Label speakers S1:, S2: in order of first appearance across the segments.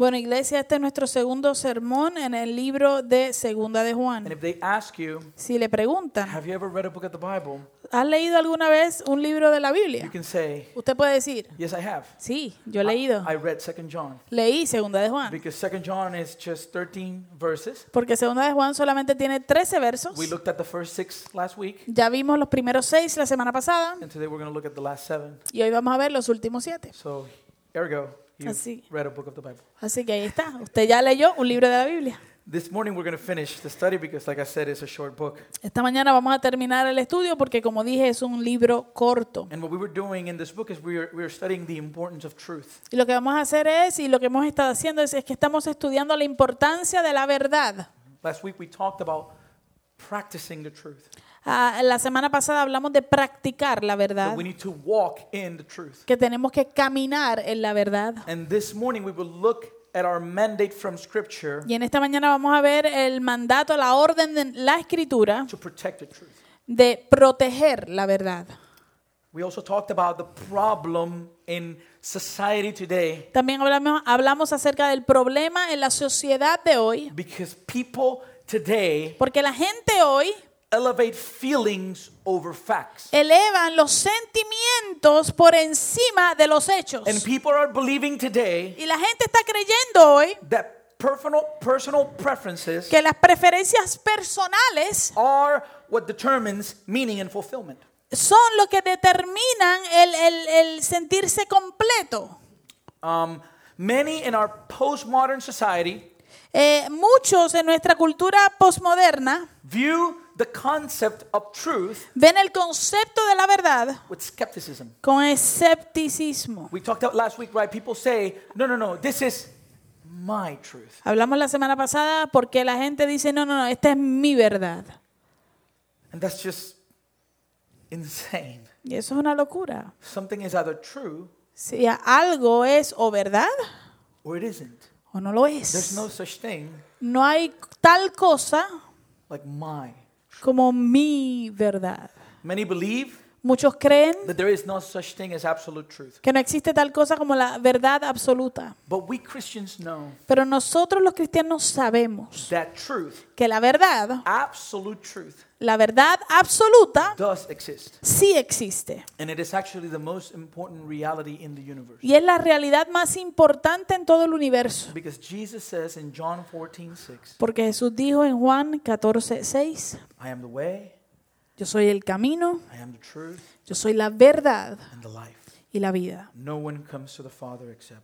S1: Bueno, iglesia, este es nuestro segundo sermón en el libro de Segunda de
S2: And
S1: Juan.
S2: if they ask you,
S1: Si le preguntan,
S2: have you ever read a book of the Bible?
S1: ¿has leído alguna vez un libro de la
S2: You
S1: Biblia?
S2: can say,
S1: Usted puede decir,
S2: yes, I have.
S1: sí, yo he leído.
S2: I read Second John
S1: Leí Segunda de Juan.
S2: because Second John is just 13 verses.
S1: Porque Segunda de Juan solamente tiene 13 versos.
S2: We looked at the first six last week,
S1: Ya vimos los primeros seis la semana pasada
S2: and today we're going to look at the last seven.
S1: y hoy vamos a ver los últimos siete.
S2: So, ergo, you
S1: Así.
S2: read a book of the Bible.
S1: Así que ahí está. Usted ya leyó un libro de la Biblia.
S2: This morning we're going to finish the study because, like I said, it's a short book.
S1: Esta mañana vamos a terminar el estudio porque, como dije, es un libro corto.
S2: And what we were doing in this book is we were, we were studying the importance of truth.
S1: Y lo que vamos a hacer es, y lo que hemos estado haciendo es, es que estamos estudiando la importancia de la verdad.
S2: Last week we talked about practicing the truth.
S1: Ah, la semana pasada hablamos de practicar la verdad,
S2: we need to walk in the truth.
S1: que tenemos que caminar en la verdad.
S2: And this morning we will look at our mandate from Scripture
S1: Y en esta mañana vamos a ver el mandato, la orden de la escritura
S2: to protect the truth.
S1: de proteger la verdad.
S2: We also talked about the problem in society today
S1: También hablamos, hablamos acerca del problema en la sociedad de hoy,
S2: because people today
S1: porque la gente hoy
S2: elevate feelings over facts.
S1: elevan los sentimientos por encima de los hechos.
S2: And people are believing today
S1: Y la gente está creyendo hoy
S2: that personal personal preferences
S1: que las preferencias personales
S2: are what determines meaning and fulfillment.
S1: son lo que determinan el, el- el sentirse completo.
S2: Um, many in our postmodern society
S1: Eh, muchos en nuestra cultura postmoderna
S2: view the concept of truth
S1: ven el concepto de la verdad
S2: with skepticism.
S1: con escepticismo.
S2: We talked about last week, right? People say, no, no, no, this is my truth.
S1: Hablamos la semana pasada porque la gente dice, no, no, no, esta es mi verdad.
S2: And that's just insane.
S1: Y eso es una locura.
S2: Something is either true
S1: Si algo es o verdad
S2: or it isn't.
S1: o no lo
S2: There's
S1: es.
S2: no such thing
S1: No hay tal cosa
S2: like my.
S1: Como mi verdad.
S2: Many believe
S1: Muchos creen
S2: that there is no such thing as absolute truth.
S1: que no existe tal cosa como la verdad absoluta.
S2: But we Christians know
S1: Pero nosotros los cristianos sabemos
S2: that truth,
S1: que la verdad,
S2: absolute truth,
S1: la verdad absoluta,
S2: does exist.
S1: sí existe.
S2: And it is actually the most important reality in the universe.
S1: Y es la realidad más importante en todo el universo.
S2: Because Jesus says in John 14, 6,
S1: Porque Jesús dijo en Juan 14, 6,
S2: I am the way,
S1: yo soy el camino,
S2: I am the truth,
S1: yo soy la verdad
S2: and the life.
S1: y la vida.
S2: No one comes to the Father except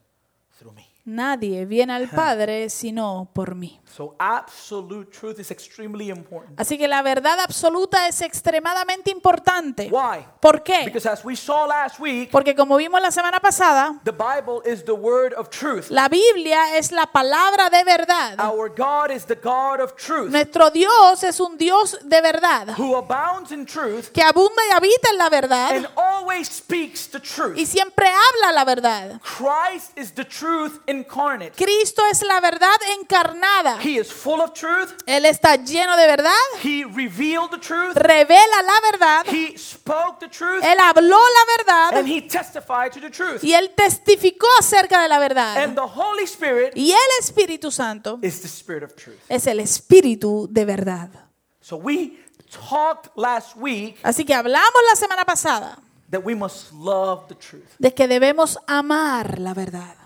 S2: through me.
S1: Nadie viene al Padre sino por mí.
S2: So absolute truth is extremely important.
S1: Así que la verdad absoluta es extremadamente importante.
S2: Why?
S1: ¿Por qué?
S2: Because as we saw last week,
S1: Porque como vimos la semana pasada,
S2: the Bible is the word of truth.
S1: la Biblia es la palabra de verdad.
S2: Our God is the God of truth,
S1: Nuestro Dios es un Dios de verdad,
S2: who abounds in truth
S1: que abunda y habita en la verdad
S2: and always speaks the truth.
S1: y siempre habla la verdad.
S2: Christ is the truth incarnate.
S1: Cristo es la verdad encarnada.
S2: He is full of truth.
S1: Él está lleno de verdad,
S2: He revealed the truth.
S1: revela la verdad,
S2: He spoke the truth.
S1: Él habló la verdad
S2: And he testified to the truth.
S1: y Él testificó acerca de la verdad.
S2: And the Holy Spirit
S1: Y el Espíritu Santo
S2: is the Spirit of truth.
S1: es el Espíritu de verdad.
S2: So we talked last week
S1: Así que hablamos la semana pasada
S2: that we must love the truth.
S1: de que debemos amar la verdad.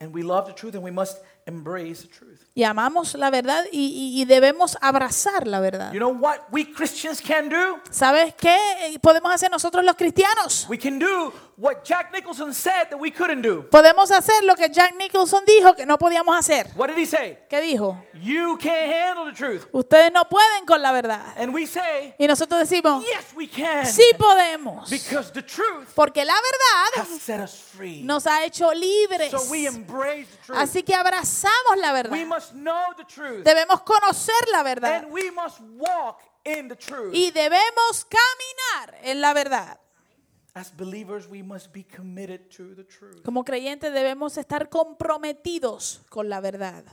S2: And we love the truth and we must embrace the truth.
S1: Y amamos la verdad y, y- y debemos abrazar la verdad.
S2: You know what we Christians can do?
S1: ¿Sabes qué podemos hacer nosotros los cristianos?
S2: We can do what Jack Nicholson said that we couldn't do.
S1: Podemos hacer lo que Jack Nicholson dijo que no podíamos hacer.
S2: What did he say?
S1: ¿Qué dijo?
S2: You can't handle the truth.
S1: Ustedes no pueden con la verdad.
S2: And we say,
S1: Y nosotros decimos,
S2: yes, we can.
S1: sí podemos.
S2: Because the truth
S1: Porque la verdad
S2: has set us free.
S1: nos ha hecho libres.
S2: So we embrace the truth.
S1: Así que abrazamos la
S2: We
S1: verdad.
S2: must know the truth.
S1: Debemos conocer la verdad.
S2: And we must walk in the truth.
S1: Y debemos caminar en la verdad. Como creyentes debemos estar comprometidos con la verdad.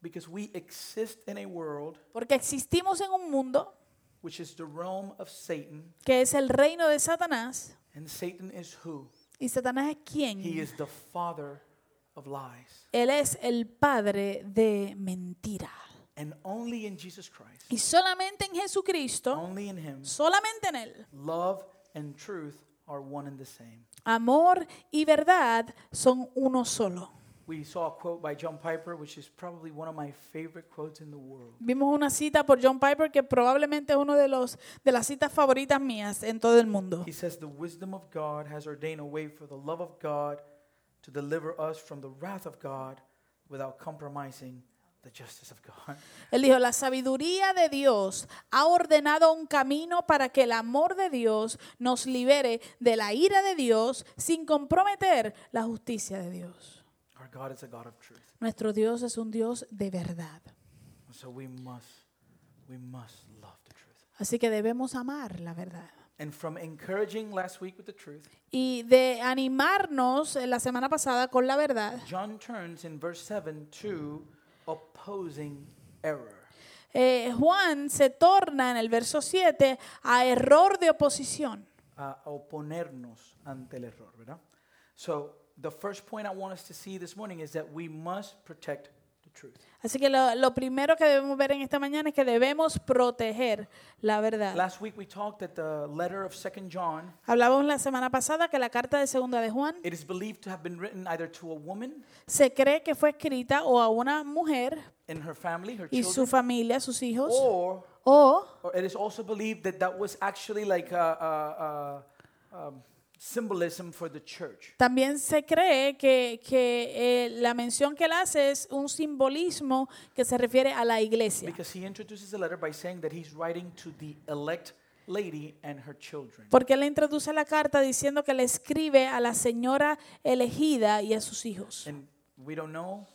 S2: because we exist in a world
S1: Porque existimos en un mundo
S2: which is the realm of Satan,
S1: que es el reino de Satanás.
S2: and Satan is who?
S1: ¿Y Satanás es quién?
S2: He is the father of lies.
S1: Él es el padre de mentira.
S2: And only in Jesus Christ,
S1: Y solamente en Jesucristo,
S2: only in Him,
S1: solamente en Él,
S2: love and truth are one and the same.
S1: amor y verdad son uno solo.
S2: We saw a quote by John Piper, which is probably one of my favorite quotes in the world.
S1: Vimos una cita por John Piper que probablemente es uno de los de las citas favoritas mías en todo el mundo.
S2: He says, The wisdom of God has ordained a way for the love of God to deliver us from the wrath of God without compromising
S1: Él dijo, la sabiduría de Dios ha ordenado un camino para que el amor de Dios nos libere de la ira de Dios sin comprometer la justicia de Dios.
S2: Our God is a God of truth.
S1: Nuestro Dios es un Dios de verdad.
S2: So we must, we must love the truth.
S1: Así que debemos amar la verdad.
S2: And from encouraging last week with the truth,
S1: Y de animarnos eh, la semana pasada con la verdad,
S2: John turns in verse 7 to opposing error.
S1: eh, Juan se torna en el verso 7 a error de oposición.
S2: a oponernos ante el error, ¿verdad? So, the first point I want us to see this morning is that we must protect truth.
S1: Así que lo, lo primero que debemos ver en esta mañana es que debemos proteger la verdad.
S2: Last week we talked that the letter of 2nd John,
S1: Hablábamos la semana pasada que la carta de segunda de Juan
S2: it is believed to have been written either to a woman
S1: se cree que fue escrita o a una mujer
S2: in her family, her
S1: y su familia, sus hijos,
S2: or,
S1: o
S2: or it is also believed that that was actually like a, a, a, um, symbolism for the church.
S1: también se cree que, que eh, la mención que él hace es un simbolismo que se refiere a la iglesia.
S2: Because he introduces the letter by saying that he's writing to the elect lady and her children.
S1: Porque él introduce la carta diciendo que le escribe a la señora elegida y a sus hijos.
S2: And we don't know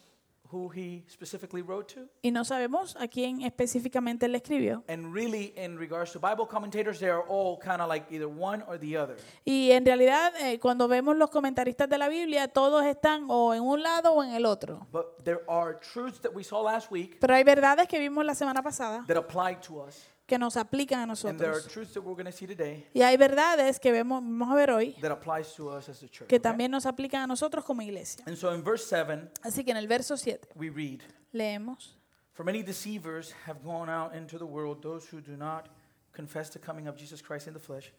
S2: who he specifically wrote to.
S1: Y no sabemos a quién específicamente le escribió.
S2: And really, in regards to Bible commentators, they are all kind of like either one or the other.
S1: Y en realidad, eh, cuando vemos los comentaristas de la Biblia, todos están o en un lado o en el otro.
S2: But there are truths that we saw last week
S1: Pero hay verdades que vimos la semana pasada
S2: that apply to us.
S1: Que nos aplican a
S2: And there are
S1: nosotros.
S2: truths that we're going to see today
S1: Y hay verdades que vemos, vamos a ver hoy
S2: that applies to us as a church.
S1: que
S2: okay?
S1: también nos aplican a nosotros como iglesia.
S2: And so in verse 7,
S1: Así que en el verso 7
S2: we read,
S1: leemos.
S2: For many deceivers have gone out into the world, those who do not confess the coming of Jesus Christ in the flesh.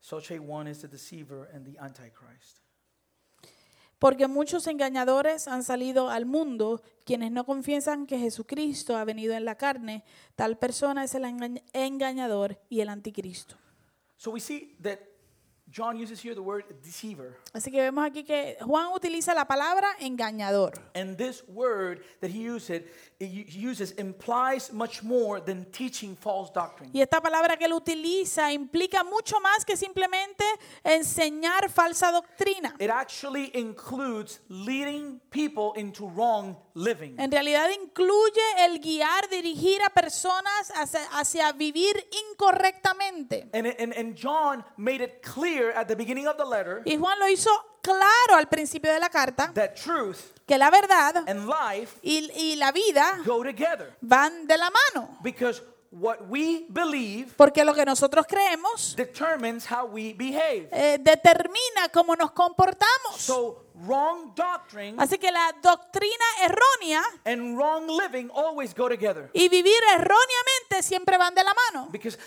S2: Such a one is the deceiver and the antichrist.
S1: Porque muchos engañadores han salido al mundo, quienes no confiesan que Jesucristo ha venido en la carne. Tal persona es el engañ- engañador y el anticristo.
S2: So we see that John uses here the word deceiver.
S1: Así que vemos aquí que Juan utiliza la palabra engañador.
S2: And this word that he uses, he uses implies much more than teaching false doctrine.
S1: Y esta palabra que él utiliza implica mucho más que simplemente enseñar falsa doctrina.
S2: It actually includes leading people into wrong living.
S1: En realidad incluye el guiar, dirigir a personas hacia, hacia vivir incorrectamente.
S2: And, it- and, and John made it clear at the beginning of the letter
S1: Y Juan lo hizo claro al principio de la carta
S2: that truth
S1: que la verdad
S2: and life
S1: y, y la vida
S2: go together.
S1: van de la mano.
S2: Because what we believe
S1: Porque lo que nosotros creemos
S2: determines how we behave.
S1: eh, determina cómo nos comportamos.
S2: So wrong doctrine
S1: Así que la doctrina errónea
S2: and wrong living always go together.
S1: y vivir erróneamente siempre van de la mano.
S2: Because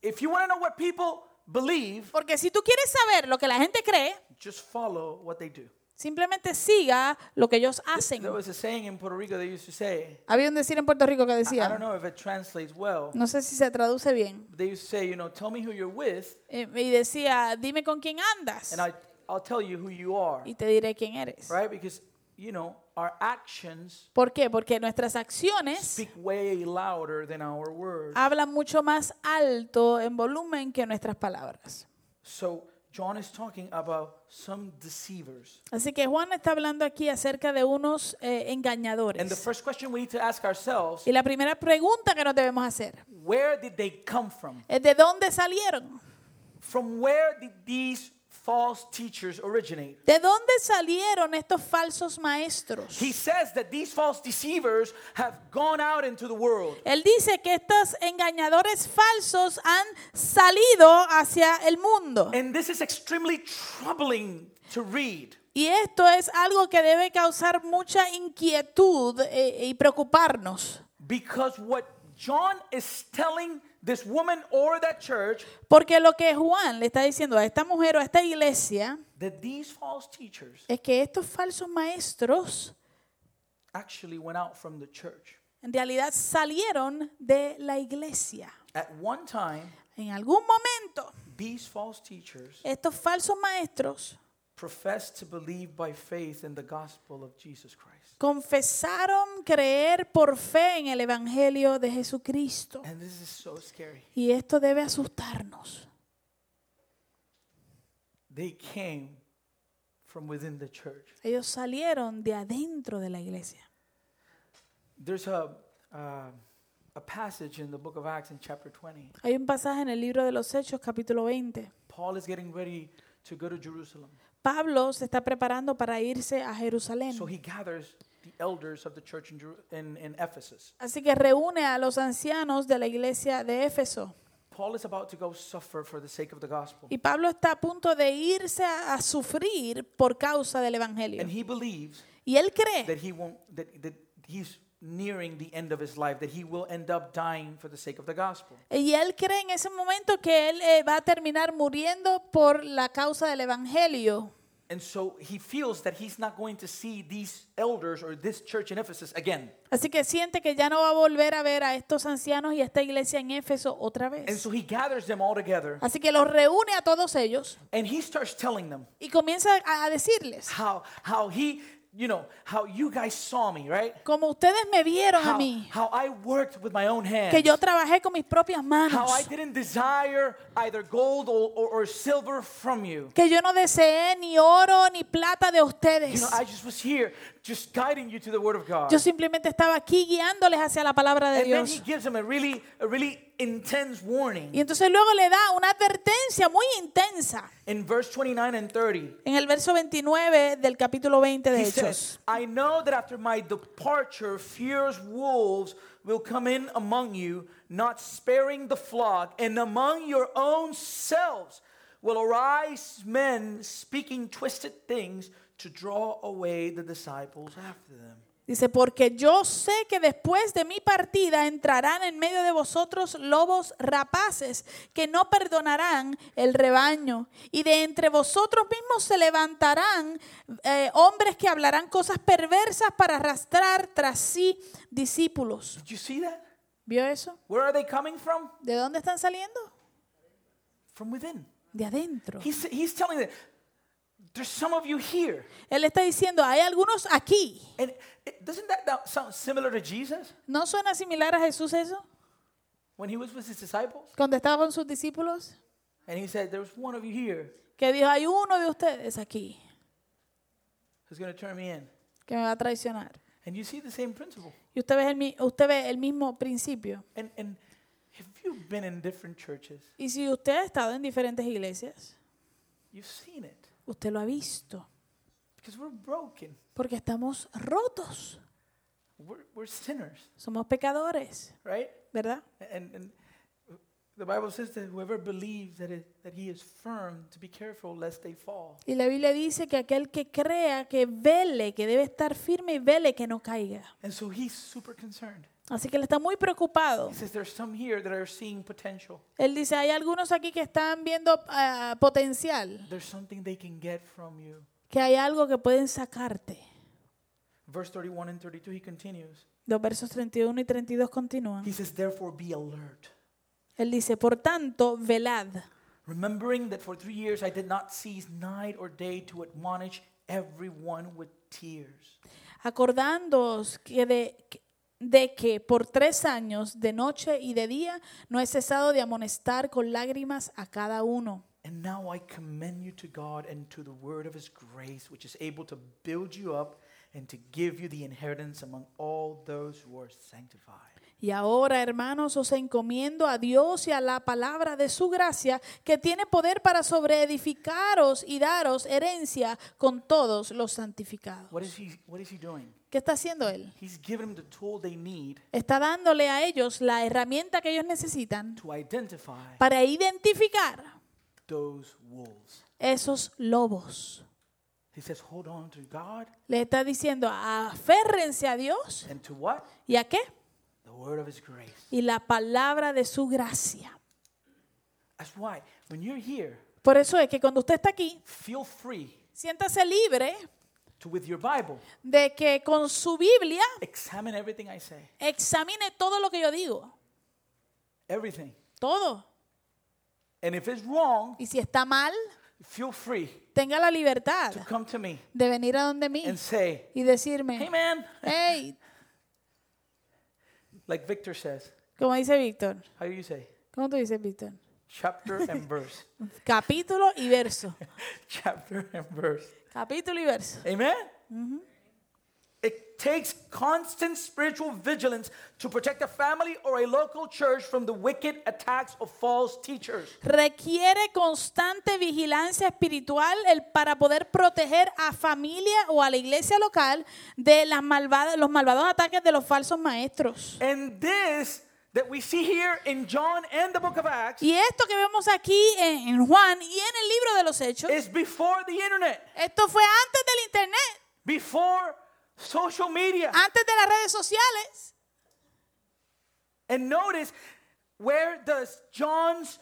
S2: if you want to know what people believe,
S1: Porque si tú quieres saber lo que la gente cree,
S2: just follow what they do.
S1: Simplemente siga lo que ellos hacen.
S2: There was a saying in Puerto Rico they used to say,
S1: Había un decir en Puerto Rico que
S2: I don't
S1: decía,
S2: know if it translates well,
S1: no sé si se traduce bien,
S2: they used to say, you know, tell me who you're with,
S1: eh, y decía, dime con quién andas
S2: and I, I'll tell you who you are.
S1: y te diré quién eres.
S2: Right? Because, you know, our actions
S1: ¿Por qué? Porque nuestras acciones
S2: speak way louder than our words.
S1: hablan mucho más alto en volumen que nuestras palabras.
S2: So John is talking about some deceivers.
S1: Así que Juan está hablando aquí acerca de unos eh,
S2: And the
S1: engañadores.
S2: first question we need to ask ourselves,
S1: Y la primera pregunta que nos debemos hacer
S2: where did they come from?
S1: es de dónde salieron.
S2: From where did these false teachers originate?
S1: ¿De dónde salieron estos falsos maestros?
S2: He says that these false deceivers have gone out into the world.
S1: Él dice que estos engañadores falsos han salido hacia el mundo.
S2: And this is extremely troubling to read.
S1: Y esto es algo que debe causar mucha inquietud eh, y preocuparnos.
S2: Because what John is telling this woman or that church,
S1: Porque lo que Juan le está diciendo a esta mujer o a esta iglesia
S2: that these false teachers
S1: es que estos falsos maestros
S2: actually went out from the church.
S1: en realidad salieron de la iglesia.
S2: At one time,
S1: En algún momento,
S2: these false teachers
S1: estos falsos maestros
S2: professed to believe by faith in the gospel of Jesus Christ.
S1: Confesaron creer por fe en el Evangelio de Jesucristo.
S2: And this is so scary.
S1: Y esto debe asustarnos.
S2: They came from within the church.
S1: Ellos salieron de adentro de la iglesia.
S2: There's a, uh, a passage in the book of Acts in chapter 20.
S1: Hay un pasaje en el libro de los Hechos, capítulo 20.
S2: Paul is getting ready to go to Jerusalem.
S1: Pablo se está preparando para irse a Jerusalén.
S2: So he gathers the elders of the church in, Jeru- in, in Ephesus.
S1: Así que reúne a los ancianos de la iglesia de Éfeso.
S2: Paul is about to go suffer for the sake of the gospel.
S1: Y Pablo está a punto de irse a, a sufrir por causa del Evangelio.
S2: And he believes
S1: Y él cree
S2: that he won't that, that he's nearing the end of his life, that he will end up dying for the sake of the gospel.
S1: Y él cree en ese momento que él eh, va a terminar muriendo por la causa del Evangelio.
S2: And so he feels that he's not going to see these elders or this church in Ephesus again.
S1: Así que siente que ya no va a volver a ver a estos ancianos y a esta iglesia en Éfeso otra
S2: And
S1: vez.
S2: so he gathers them all together
S1: Así que los reúne a todos ellos
S2: and he starts telling them
S1: y comienza a a decirles,
S2: how how he, you know, how you guys saw me, right?
S1: como ustedes me vieron a
S2: How,
S1: mí,
S2: how I worked with my own hands.
S1: que yo trabajé con mis propias
S2: How I
S1: manos,
S2: didn't desire either gold or, or, or silver from you.
S1: que yo no deseé ni oro ni plata de
S2: You
S1: ustedes.
S2: know, I just was here just guiding you to the word of God.
S1: Yo simplemente estaba aquí guiándoles hacia la palabra de
S2: and then he
S1: Dios.
S2: gives them a really a really intense warning.
S1: Y entonces luego le da una advertencia muy intensa
S2: In verse 29 and 30,
S1: en el verso 29 del capítulo 20 de
S2: he
S1: Hechos.
S2: says, I know that after my departure, fierce wolves will come in among you, not sparing the flock, and among your own selves will arise men speaking twisted things to draw away the disciples after them.
S1: Dice, porque yo sé que después de mi partida entrarán en medio de vosotros lobos rapaces que no perdonarán el rebaño. Y de entre vosotros mismos se levantarán eh, hombres que hablarán cosas perversas para arrastrar tras sí discípulos.
S2: Did you see that?
S1: ¿Vio eso?
S2: Where are they coming from?
S1: ¿De dónde están saliendo?
S2: From within.
S1: De adentro.
S2: He's, he's telling them, there's some of you here.
S1: Él está diciendo, hay algunos aquí.
S2: And doesn't that sound similar to Jesus
S1: ¿No suena similar a Jesús eso?
S2: when he was with his disciples?
S1: Cuando estaba con sus discípulos.
S2: And he said, There's one of you here
S1: Que dijo, hay uno de ustedes aquí
S2: who's going to turn me in.
S1: que me va a traicionar.
S2: And you see the same principle.
S1: Y usted ve el, usted ve el mismo principio.
S2: And, and if you've been in different churches,
S1: Y si usted ha estado en diferentes iglesias,
S2: you've seen it
S1: usted lo ha visto.
S2: because we're broken,
S1: Porque estamos rotos.
S2: we're, we're sinners,
S1: Somos pecadores,
S2: right?
S1: ¿verdad?
S2: And, and the Bible says that whoever believes that, it, that he is firm, to be careful lest they fall.
S1: Y la Biblia dice que aquel que crea, que vele, que debe estar firme y vele que no caiga.
S2: And so he's super concerned.
S1: Así que él está muy preocupado.
S2: He says there's some here that are seeing potential.
S1: Él dice, hay algunos aquí que están viendo ah, potencial,
S2: There's something they can get from you.
S1: que hay algo que pueden sacarte.
S2: Verse 31 and 32, he continues.
S1: Los versos 31 y 32 continúan.
S2: He says, Therefore be alert,
S1: Él dice, por tanto, velad,
S2: remembering that for three years I did not cease night or day to admonish everyone with tears.
S1: acordándoos que de, de que por tres años, de noche y de día, no he cesado de amonestar con lágrimas a cada uno.
S2: And now I commend you to God and to the word of his grace, which is able to build you up and to give you the inheritance among all those who are sanctified.
S1: Y ahora, hermanos, os encomiendo a Dios y a la palabra de su gracia, que tiene poder para sobreedificaros y daros herencia con todos los santificados.
S2: What is he, what is he doing?
S1: ¿Qué está haciendo él?
S2: He's given them the tool they need
S1: Está dándole a ellos la herramienta que ellos necesitan
S2: to identify
S1: para identificar
S2: those wolves.
S1: esos lobos.
S2: He says, hold on to God
S1: Le está diciendo, aférrense a Dios.
S2: and to what?
S1: ¿Y a qué?
S2: The word of His grace.
S1: Y la palabra de su gracia.
S2: That's why when you're here,
S1: Por eso es que cuando usted está aquí,
S2: feel free
S1: siéntase libre
S2: to, with your Bible,
S1: de que con su Biblia
S2: examine everything I say.
S1: examine todo lo que yo digo.
S2: Everything.
S1: Todo.
S2: And if it's wrong,
S1: Y si está mal,
S2: feel free
S1: tenga la libertad
S2: to come to me
S1: de venir a donde mí
S2: and say,
S1: y
S2: hey
S1: decirme,
S2: man,
S1: hey,
S2: like Victor says.
S1: como dice Víctor.
S2: How do you say?
S1: ¿Cómo tú dices, Víctor?
S2: Chapter and verse.
S1: Capítulo y verso.
S2: Chapter and verse.
S1: Capítulo y verso.
S2: Amen? It takes constant spiritual vigilance to protect a family or a local church from the wicked attacks of false teachers.
S1: Requiere constante vigilancia espiritual el, para poder proteger a familia o a la iglesia local de las malvadas, los malvados ataques de los falsos maestros.
S2: And this that we see here in John and the book of Acts
S1: Y esto que vemos aquí en, en Juan y en el libro de los Hechos,
S2: is before the internet,
S1: esto fue antes del internet,
S2: before social media.
S1: antes de las redes sociales.
S2: And notice where does John's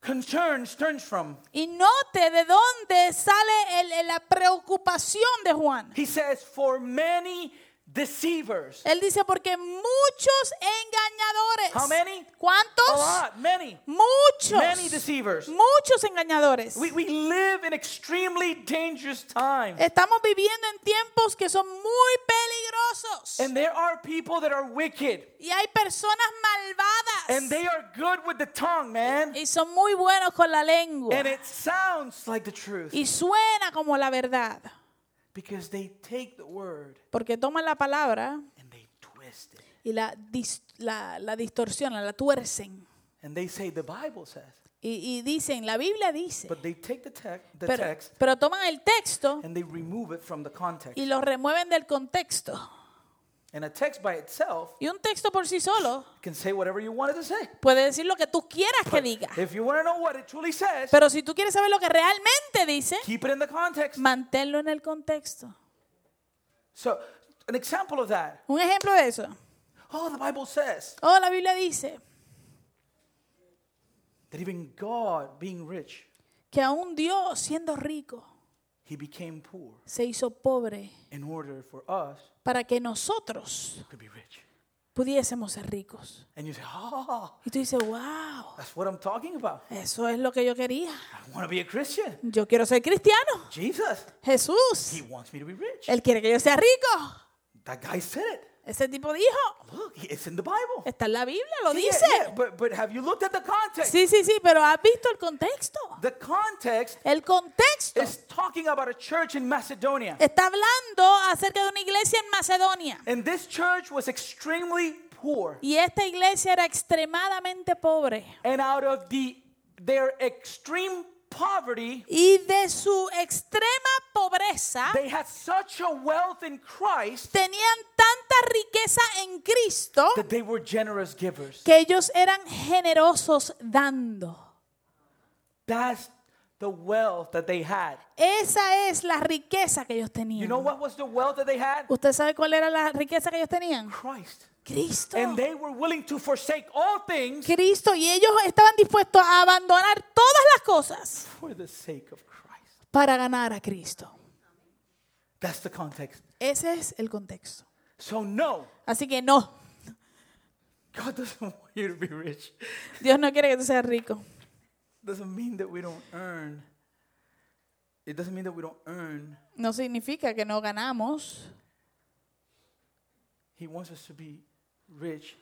S2: concerns turns from?
S1: Y note de dónde sale el- la preocupación de Juan.
S2: He says, for many deceivers.
S1: Él dice, porque muchos engañadores.
S2: How many?
S1: ¿Cuántos?
S2: A lot, many,
S1: Muchos.
S2: many deceivers.
S1: Muchos engañadores.
S2: We, we live in extremely dangerous times.
S1: Estamos viviendo en tiempos que son muy peligrosos.
S2: And there are people that are wicked.
S1: y hay personas malvadas.
S2: And they are good with the tongue, man.
S1: y son muy buenos con la lengua.
S2: And it sounds like the truth.
S1: y suena como la verdad.
S2: Because they take the word
S1: Porque toman la palabra
S2: and they twist it.
S1: y la, dis- la, la distorsionan, la tuercen.
S2: And they say the Bible says.
S1: Y, y dicen, la Biblia dice.
S2: But they take the, tec- the
S1: Pero,
S2: text
S1: pero toman el texto
S2: and they remove it from the context.
S1: y lo remueven del contexto.
S2: And a text by itself
S1: Y un texto por sí solo
S2: can say whatever you wanted to say.
S1: puede decir lo que tú quieras que diga.
S2: If you want to know what it truly says,
S1: Pero si tú quieres saber lo que realmente dice,
S2: keep it in the context.
S1: manténlo en el contexto.
S2: So, an example of that.
S1: Un ejemplo de eso.
S2: Oh, the Bible says
S1: Oh, la Biblia dice
S2: that even God, being rich,
S1: que aún Dios, siendo rico,
S2: he became poor
S1: se hizo pobre
S2: in order for us
S1: para que nosotros
S2: be rich.
S1: pudiésemos ser ricos.
S2: And you say, oh,
S1: Y tú dices, wow,
S2: that's what I'm talking about.
S1: eso es lo que yo quería.
S2: I want to be a Christian.
S1: Yo quiero ser cristiano.
S2: Jesus,
S1: Jesús,
S2: he wants me to be rich.
S1: Él quiere que yo sea rico.
S2: That guy said it.
S1: Ese tipo dijo,
S2: Look, it's in the Bible.
S1: está en la Biblia, lo
S2: Yeah,
S1: dice.
S2: yeah, but, but have you looked at the context?
S1: Sí, sí, sí, pero has visto el contexto.
S2: The context
S1: El contexto
S2: is talking about a church in Macedonia.
S1: está hablando acerca de una iglesia en Macedonia.
S2: And this church was extremely poor.
S1: Y esta iglesia era extremadamente pobre.
S2: And out of the their extreme poverty,
S1: Y de su extrema pobreza
S2: they had such a wealth in Christ
S1: tenían tanta riqueza en Cristo
S2: that they were generous givers.
S1: que ellos eran generosos dando.
S2: That's the wealth that they had.
S1: Esa es la riqueza que ellos
S2: You
S1: tenían.
S2: know what was the wealth that they had?
S1: ¿Usted sabe cuál era la riqueza que ellos tenían?
S2: Christ.
S1: Cristo.
S2: And they were willing to forsake all things
S1: Cristo. Y ellos estaban dispuestos a abandonar todas las cosas
S2: for the sake of Christ.
S1: para ganar a Cristo.
S2: That's the context.
S1: Ese es el contexto.
S2: So no,
S1: Así que no,
S2: God doesn't want you to be rich.
S1: Dios no quiere que tú seas rico.
S2: Doesn't mean that we don't earn. It doesn't mean that we don't earn.
S1: No significa que no ganamos.
S2: He wants us to be rich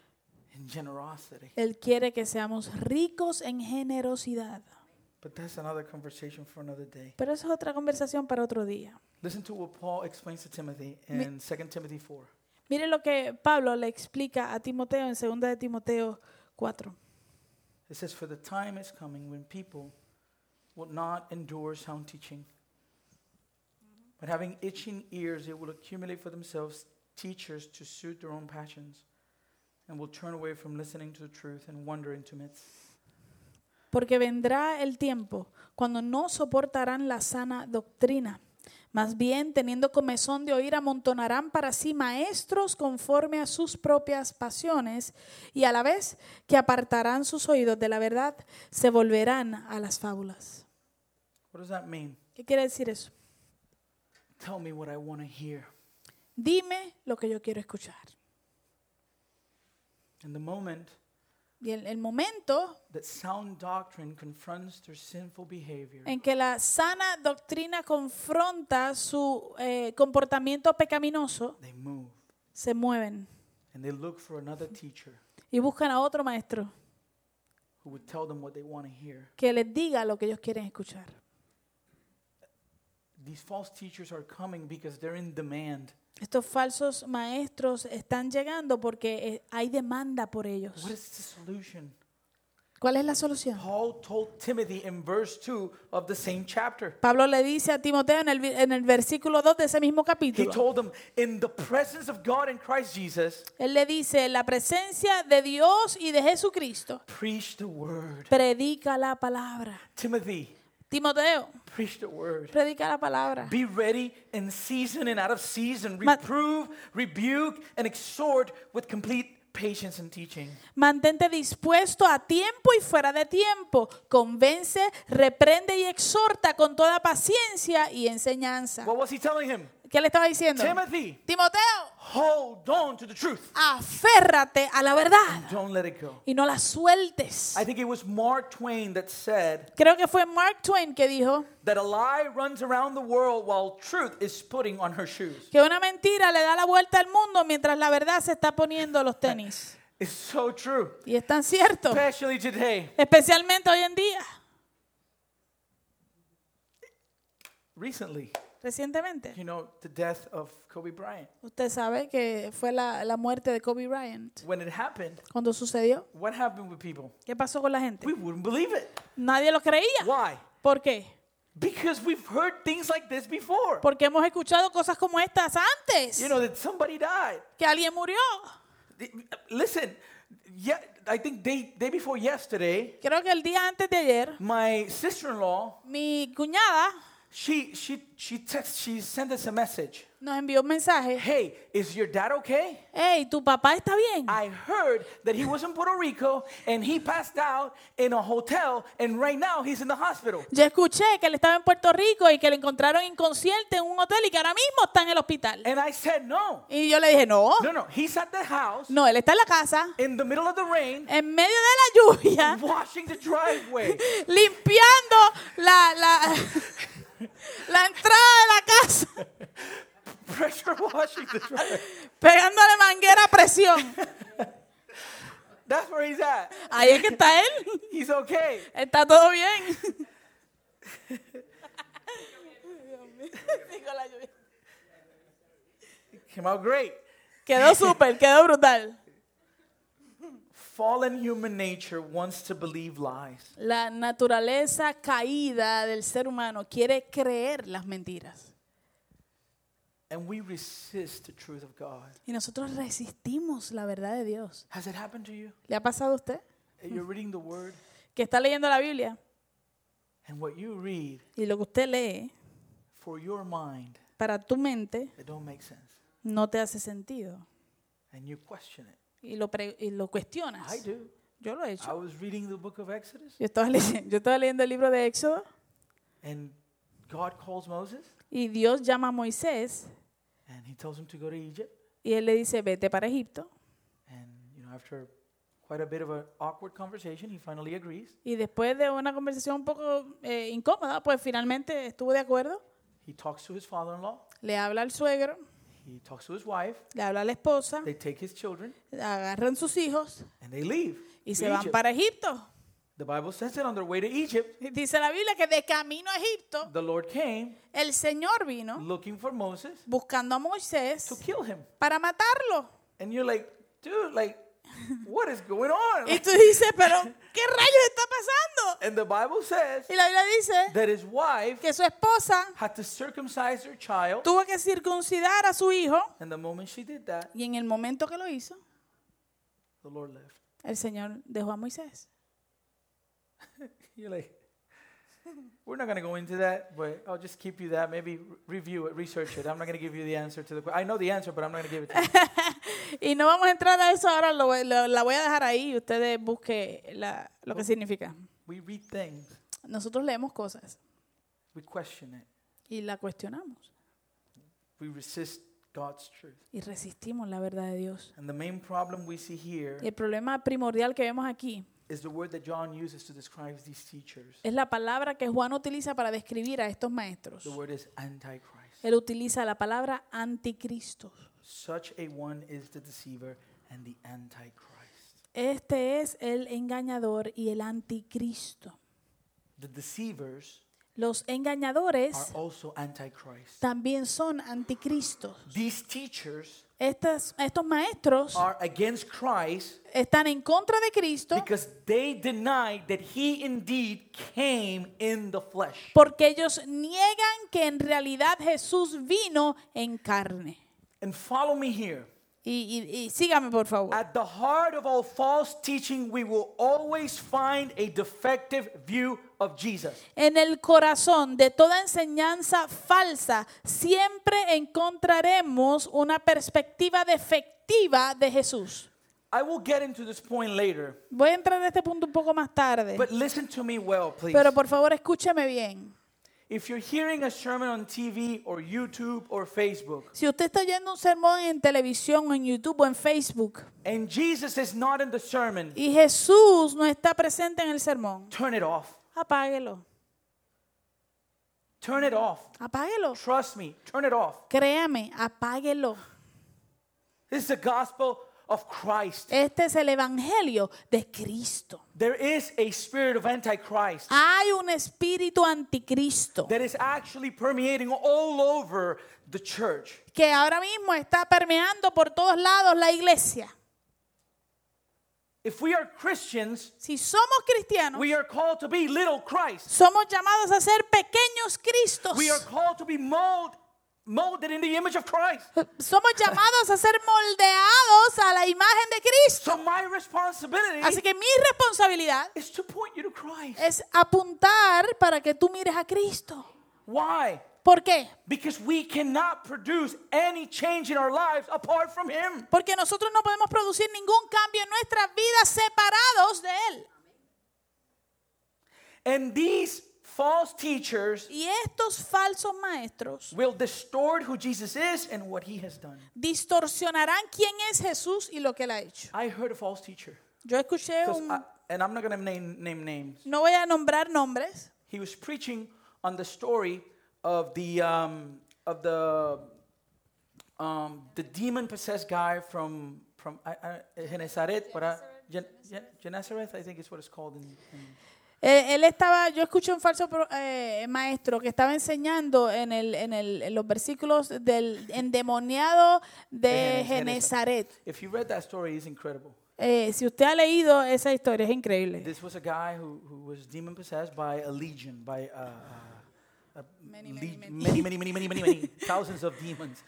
S2: in generosity.
S1: Él quiere que seamos ricos en generosidad.
S2: But that's another conversation for another day.
S1: Pero eso es otra conversación para otro día.
S2: Listen to what Paul explains to Timothy in 2 Timothy 4.
S1: Mire lo que Pablo le explica a Timoteo en 2 de Timoteo 4.
S2: It says, For the time is coming when people will not endure sound teaching, but having itching ears, they will accumulate for themselves teachers to suit their own passions, and will turn away from listening to the truth and wander into myths.
S1: Porque vendrá el tiempo cuando no soportarán la sana doctrina, Más bien, teniendo comezón de oír, amontonarán para sí maestros conforme a sus propias pasiones, y a la vez que apartarán sus oídos de la verdad, se volverán a las fábulas.
S2: What does that mean?
S1: ¿Qué quiere decir eso?
S2: Tell me what I want to hear.
S1: Dime lo que yo quiero escuchar.
S2: In the moment
S1: Y el, el momento
S2: that sound doctrine confronts their sinful behavior,
S1: en que la sana doctrina confronta su eh, comportamiento pecaminoso,
S2: they move
S1: se mueven
S2: and they look for another teacher
S1: y buscan a otro maestro
S2: who would tell them what they want to hear.
S1: que les diga lo que ellos quieren escuchar.
S2: These false teachers are coming because they're in demand.
S1: Estos falsos maestros están llegando porque eh, hay demanda por ellos.
S2: What is the solution?
S1: ¿Cuál es la solución?
S2: Paul told Timothy in verse 2 of the same chapter.
S1: Pablo le dice a Timoteo en el, en el versículo 2 de ese mismo
S2: He
S1: capítulo.
S2: told him, in the presence of God and Christ Jesus,
S1: Él le dice, en la presencia de Dios y de Jesucristo,
S2: preach the word.
S1: predica la palabra.
S2: Timothy,
S1: Timoteo,
S2: preach the word.
S1: predica la palabra.
S2: Be ready in season and out of season. Reprove, rebuke, and exhort with complete patience and teaching.
S1: Mantente dispuesto a tiempo y fuera de tiempo. Convence, reprende y exhorta con toda paciencia y enseñanza.
S2: What was he telling him?
S1: ¿Qué le estaba diciendo?
S2: Timothy,
S1: Timoteo,
S2: hold on to the truth.
S1: aférrate a la verdad
S2: Don't let it go.
S1: y no la sueltes.
S2: I think it was Mark Twain that said
S1: Creo que fue Mark Twain que dijo
S2: that a lie runs around the world while truth is putting on her shoes.
S1: que una mentira le da la vuelta al mundo mientras la verdad se está poniendo los tenis.
S2: It's so true,
S1: Y es tan cierto,
S2: especially today.
S1: especialmente hoy en día,
S2: Recently,
S1: recientemente.
S2: you know, the death of Kobe Bryant.
S1: Usted sabe que fue la, la muerte de Kobe Bryant.
S2: When it happened,
S1: Cuando sucedió,
S2: what happened with people?
S1: ¿qué pasó con la gente?
S2: We wouldn't believe it.
S1: Nadie lo creía.
S2: Why?
S1: ¿Por qué?
S2: Because we've heard things like this before.
S1: Porque hemos escuchado cosas como estas antes.
S2: You know, that somebody died.
S1: Que alguien murió.
S2: Listen, yeah, I think day, day before yesterday,
S1: Creo que el día antes de ayer,
S2: my sister-in-law,
S1: mi cuñada
S2: she she she text, she sent us a message.
S1: nos envió un mensaje.
S2: Hey, is your dad okay?
S1: Hey, ¿tu papá está bien?
S2: I heard that he was in Puerto Rico and he passed out in a hotel and right now he's in the hospital.
S1: Yo escuché que él estaba en Puerto Rico y que le encontraron inconsciente en un hotel y que ahora mismo está en el hospital.
S2: And I said, no,
S1: Y yo le dije, no,
S2: no, no. He's at the house
S1: no, él está en la casa,
S2: in the middle of the rain,
S1: en medio de la lluvia,
S2: washing the driveway.
S1: limpiando la, la, la entrada de la casa,
S2: Pressure washing the
S1: pegándole manguera a presión.
S2: That's where he's at.
S1: Ahí es que está él.
S2: He's okay.
S1: Está todo bien.
S2: Came out great.
S1: Quedó súper, quedó brutal.
S2: Fallen human nature wants to believe lies.
S1: La naturaleza caída del ser humano quiere creer las mentiras.
S2: And we resist the truth of God.
S1: Y nosotros resistimos la verdad de Dios.
S2: Has it happened to you?
S1: ¿Le ha pasado a usted?
S2: You're reading the word,
S1: Que está leyendo la Biblia
S2: and what you read
S1: y lo que usted lee
S2: for your mind,
S1: para tu mente
S2: it don't make sense.
S1: no te hace sentido.
S2: And you question it.
S1: Y lo, pre- y lo cuestionas.
S2: I do.
S1: Yo lo he
S2: I
S1: hecho.
S2: was reading the book of Exodus,
S1: Yo estaba, leyendo, yo estaba leyendo el libro de Éxodo
S2: and God calls Moses,
S1: y Dios llama a Moisés
S2: and he tells him to go to Egypt.
S1: y él le dice, vete para Egipto.
S2: And, you know, after quite a bit of an awkward conversation, he finally agrees.
S1: Y después de una conversación un poco eh, incómoda, pues finalmente estuvo de acuerdo.
S2: He talks to his father in law,
S1: Le habla al suegro,
S2: he talks to his wife,
S1: le habla a la esposa,
S2: they take his children,
S1: agarran sus hijos
S2: and they leave.
S1: y
S2: to
S1: se van
S2: Egypt.
S1: para Egipto.
S2: The Bible says that on their way to Egypt,
S1: Dice la Biblia que de camino a Egipto,
S2: the Lord came
S1: el Señor vino
S2: looking for Moses
S1: buscando a
S2: to
S1: Moisés
S2: kill him.
S1: para matarlo.
S2: And you're like, dude, like, what is going on?
S1: Y tú dices, pero ¿qué rayos está pasando?
S2: And the Bible says
S1: Y la Biblia dice
S2: that his wife
S1: que su esposa
S2: had to circumcise her child.
S1: tuvo que circuncidar a su hijo
S2: And the moment she did that,
S1: y en el momento que lo hizo,
S2: the Lord left.
S1: el Señor dejó a Moisés.
S2: You're like, We're not going to go into that, but I'll just keep you that. Maybe re- review it, research it. I'm not going to give you the answer to the question. I know the answer, but I'm not going to give it to you.
S1: Y no vamos a entrar a eso ahora, lo lo- la voy a dejar ahí y ustedes busquen la- lo que significa.
S2: We read things,
S1: Nosotros leemos cosas
S2: we question it,
S1: y la cuestionamos
S2: we resist God's truth.
S1: y resistimos la verdad de Dios.
S2: And the main problem we see here
S1: Y el problema primordial que vemos aquí
S2: is the word that John uses to describe these teachers.
S1: es la palabra que Juan utiliza para describir a estos maestros.
S2: The word is antichrist.
S1: Él utiliza la palabra anticristo.
S2: Such a one is the deceiver and the antichrist.
S1: Este es el engañador y el anticristo.
S2: The deceivers
S1: Los
S2: are
S1: engañadores
S2: also antichrist.
S1: también son anticristos. Estos maestros
S2: are against Christ
S1: están en contra de Cristo
S2: because they deny that he indeed came in the flesh.
S1: porque ellos niegan que en realidad Jesús vino en carne.
S2: And follow me here.
S1: Y, y- y sígame, por favor.
S2: At the heart of all false teaching, we will always find a defective view of Jesus.
S1: En el corazón de toda enseñanza falsa siempre encontraremos una perspectiva defectiva de Jesús.
S2: I will get into this point later,
S1: Voy a entrar a este punto un poco más tarde,
S2: but listen to me well, please.
S1: pero por favor escúcheme bien.
S2: If you're hearing a sermon on TV or YouTube or Facebook,
S1: Si usted está oyendo un sermón en televisión, o en YouTube o en Facebook
S2: and Jesus is not in the sermon,
S1: y Jesús no está presente en el sermón,
S2: turn it off.
S1: Apáguelo.
S2: Turn it off.
S1: Apáguelo.
S2: Trust me, turn it off.
S1: Créame, apáguelo.
S2: This is the gospel of Christ.
S1: Este es el evangelio de Cristo.
S2: There is a spirit of antichrist
S1: Hay un espíritu anticristo
S2: that is actually permeating all over the church.
S1: que ahora mismo está permeando por todos lados la iglesia.
S2: If we are Christians,
S1: Si somos cristianos,
S2: we are called to be little Christ.
S1: somos llamados a ser pequeños Cristos.
S2: We are called to be mold, molded in the image of Christ.
S1: Somos llamados a ser moldeados a la imagen de Cristo.
S2: So my responsibility
S1: Así que mi responsabilidad
S2: is to point you to Christ.
S1: es apuntar para que tú mires a Cristo.
S2: Why?
S1: ¿Por qué?
S2: Because we cannot produce any change in our lives apart from Him.
S1: Porque nosotros no podemos producir ningún cambio en nuestras vidas separados de Él.
S2: And these false teachers
S1: Y estos falsos maestros
S2: will distort who Jesus is and what He has done.
S1: distorsionarán quién es Jesús y lo que él ha hecho.
S2: I heard a false teacher.
S1: Yo escuché un,
S2: I- and I'm not going to name, name names.
S1: no voy a nombrar nombres,
S2: He was preaching on the story of the um, of the um, the demon possessed guy from from I, I, Genesaret, but I, Gen, Gen, I think is what it's called. In, in,
S1: Eh, él estaba, yo escuché un falso pro- eh, maestro que estaba enseñando en, el, en, el, en los versículos del endemoniado de
S2: De Genesaret.
S1: Genezaret.
S2: if you read that story, it's incredible.
S1: Eh, si usted ha leído esa historia, es increíble.
S2: This was a guy who, who was demon possessed by a legion, by uh, uh, a
S1: Many, many, many.
S2: many, many, thousands of demons.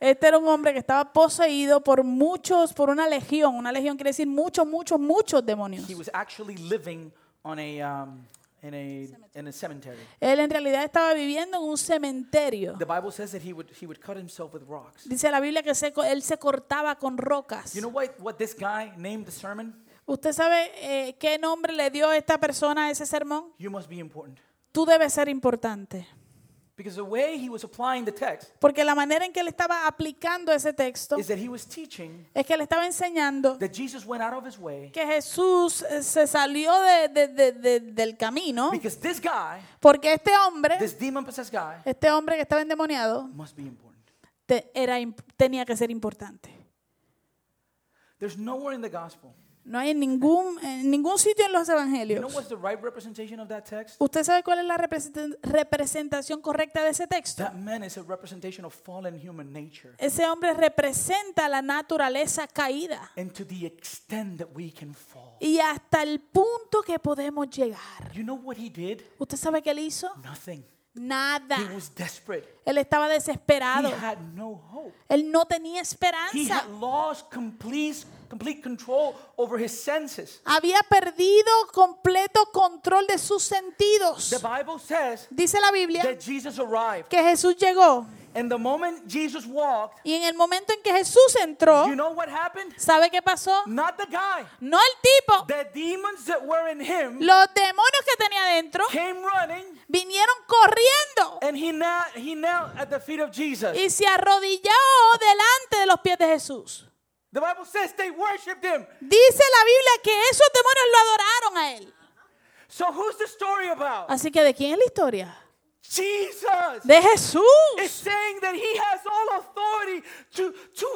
S1: Este era un hombre que estaba poseído por muchos, por una legión. Una legión quiere decir muchos, muchos, muchos demonios.
S2: He was actually living on a um, in a in a cemetery.
S1: Él en realidad estaba viviendo en un cementerio.
S2: The Bible says that he would he would cut himself with rocks.
S1: Dice la Biblia que se él se cortaba con rocas.
S2: You know what what this guy named the sermon?
S1: ¿Usted sabe eh, qué nombre le dio esta persona a ese sermón?
S2: You must be important.
S1: Tú debes ser importante.
S2: Because the way he was applying the text
S1: Porque la manera en que él estaba aplicando ese texto
S2: is that he was teaching
S1: es que él estaba enseñando
S2: that Jesus went out of his way
S1: que Jesús eh, se salió de- de- de- de- del camino
S2: because this guy,
S1: porque este hombre,
S2: this demon possessed guy,
S1: este hombre que estaba endemoniado,
S2: must be important.
S1: te- era, tenía que ser importante.
S2: There's nowhere in the gospel.
S1: No hay en ningún, en ningún sitio en los
S2: You know
S1: evangelios.
S2: what's the right representation of that text?
S1: ¿Usted sabe cuál es la represent- representación correcta de ese texto?
S2: That man is a representation of fallen human nature.
S1: Ese hombre representa la naturaleza caída
S2: And to the extent that we can fall.
S1: y hasta el punto que podemos llegar.
S2: You know what he did?
S1: ¿Usted sabe qué él hizo?
S2: Nothing.
S1: Nada.
S2: He was desperate.
S1: Él estaba
S2: He
S1: desesperado.
S2: had no hope.
S1: Él no tenía
S2: He
S1: esperanza.
S2: had lost complete, complete control over his senses.
S1: Había perdido completo control de sus sentidos.
S2: The Bible says
S1: Dice la Biblia
S2: that Jesus arrived.
S1: que Jesús llegó
S2: And the moment Jesus walked,
S1: y en el momento en que Jesús entró,
S2: you know what happened?
S1: ¿sabe qué pasó?
S2: Not the guy.
S1: No el tipo.
S2: The demons that were in him
S1: Los demonios que tenía dentro
S2: came running
S1: vinieron corriendo
S2: and he knelt, he knelt at the feet of Jesus.
S1: y se arrodilló delante de los pies de Jesús.
S2: The Bible says they worshiped him.
S1: Dice la Biblia que esos demonios lo adoraron a él.
S2: So who's the story about?
S1: Así que ¿de quién es la historia?
S2: Jesus
S1: De Jesús.
S2: is saying that he has all authority to, to,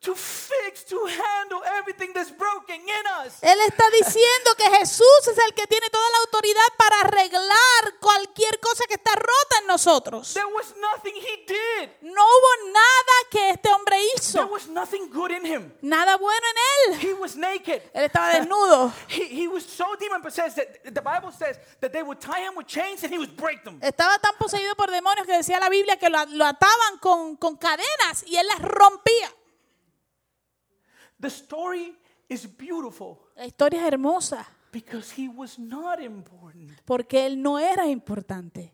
S2: to fix, to handle everything that's broken in us.
S1: Él está diciendo que Jesús es el que tiene toda la autoridad para arreglar cualquier cosa que está rota en nosotros.
S2: There was nothing he did.
S1: No hubo nada que este hombre
S2: There
S1: hizo.
S2: was nothing good in him.
S1: Nada bueno en él.
S2: He was naked.
S1: Él estaba desnudo.
S2: He, he was so demon possessed that the Bible says that they would tie him with chains and he would break them.
S1: Estaba tan poseído por demonios que decía la Biblia que lo, lo ataban con, con cadenas y él las rompía.
S2: The story is beautiful
S1: La historia es hermosa
S2: because he was not important.
S1: porque él no era importante.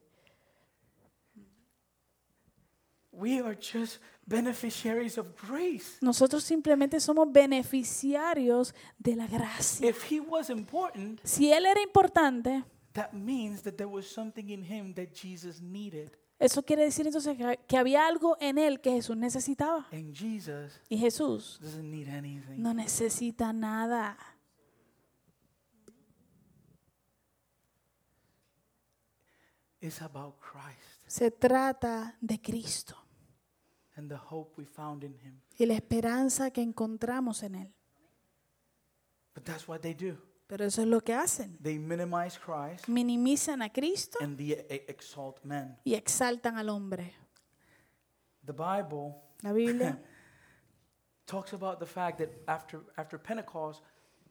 S2: We are just beneficiaries of grace.
S1: Nosotros simplemente somos beneficiarios de la gracia.
S2: If he was important,
S1: Si él era importante,
S2: that means that there was something in him that Jesus needed.
S1: Eso quiere decir entonces que, había algo en él que Jesús necesitaba.
S2: And Jesus
S1: Y Jesús
S2: doesn't need anything.
S1: no necesita nada.
S2: It's about Christ
S1: Se trata de Cristo
S2: and the hope we found in him.
S1: y la esperanza que encontramos en él.
S2: But that's what they do.
S1: Pero eso es lo que hacen.
S2: They minimize Christ
S1: Minimizan a Cristo
S2: and they e- exalt men.
S1: y exaltan al hombre.
S2: The Bible
S1: La Biblia
S2: talks about the fact that after, after Pentecost,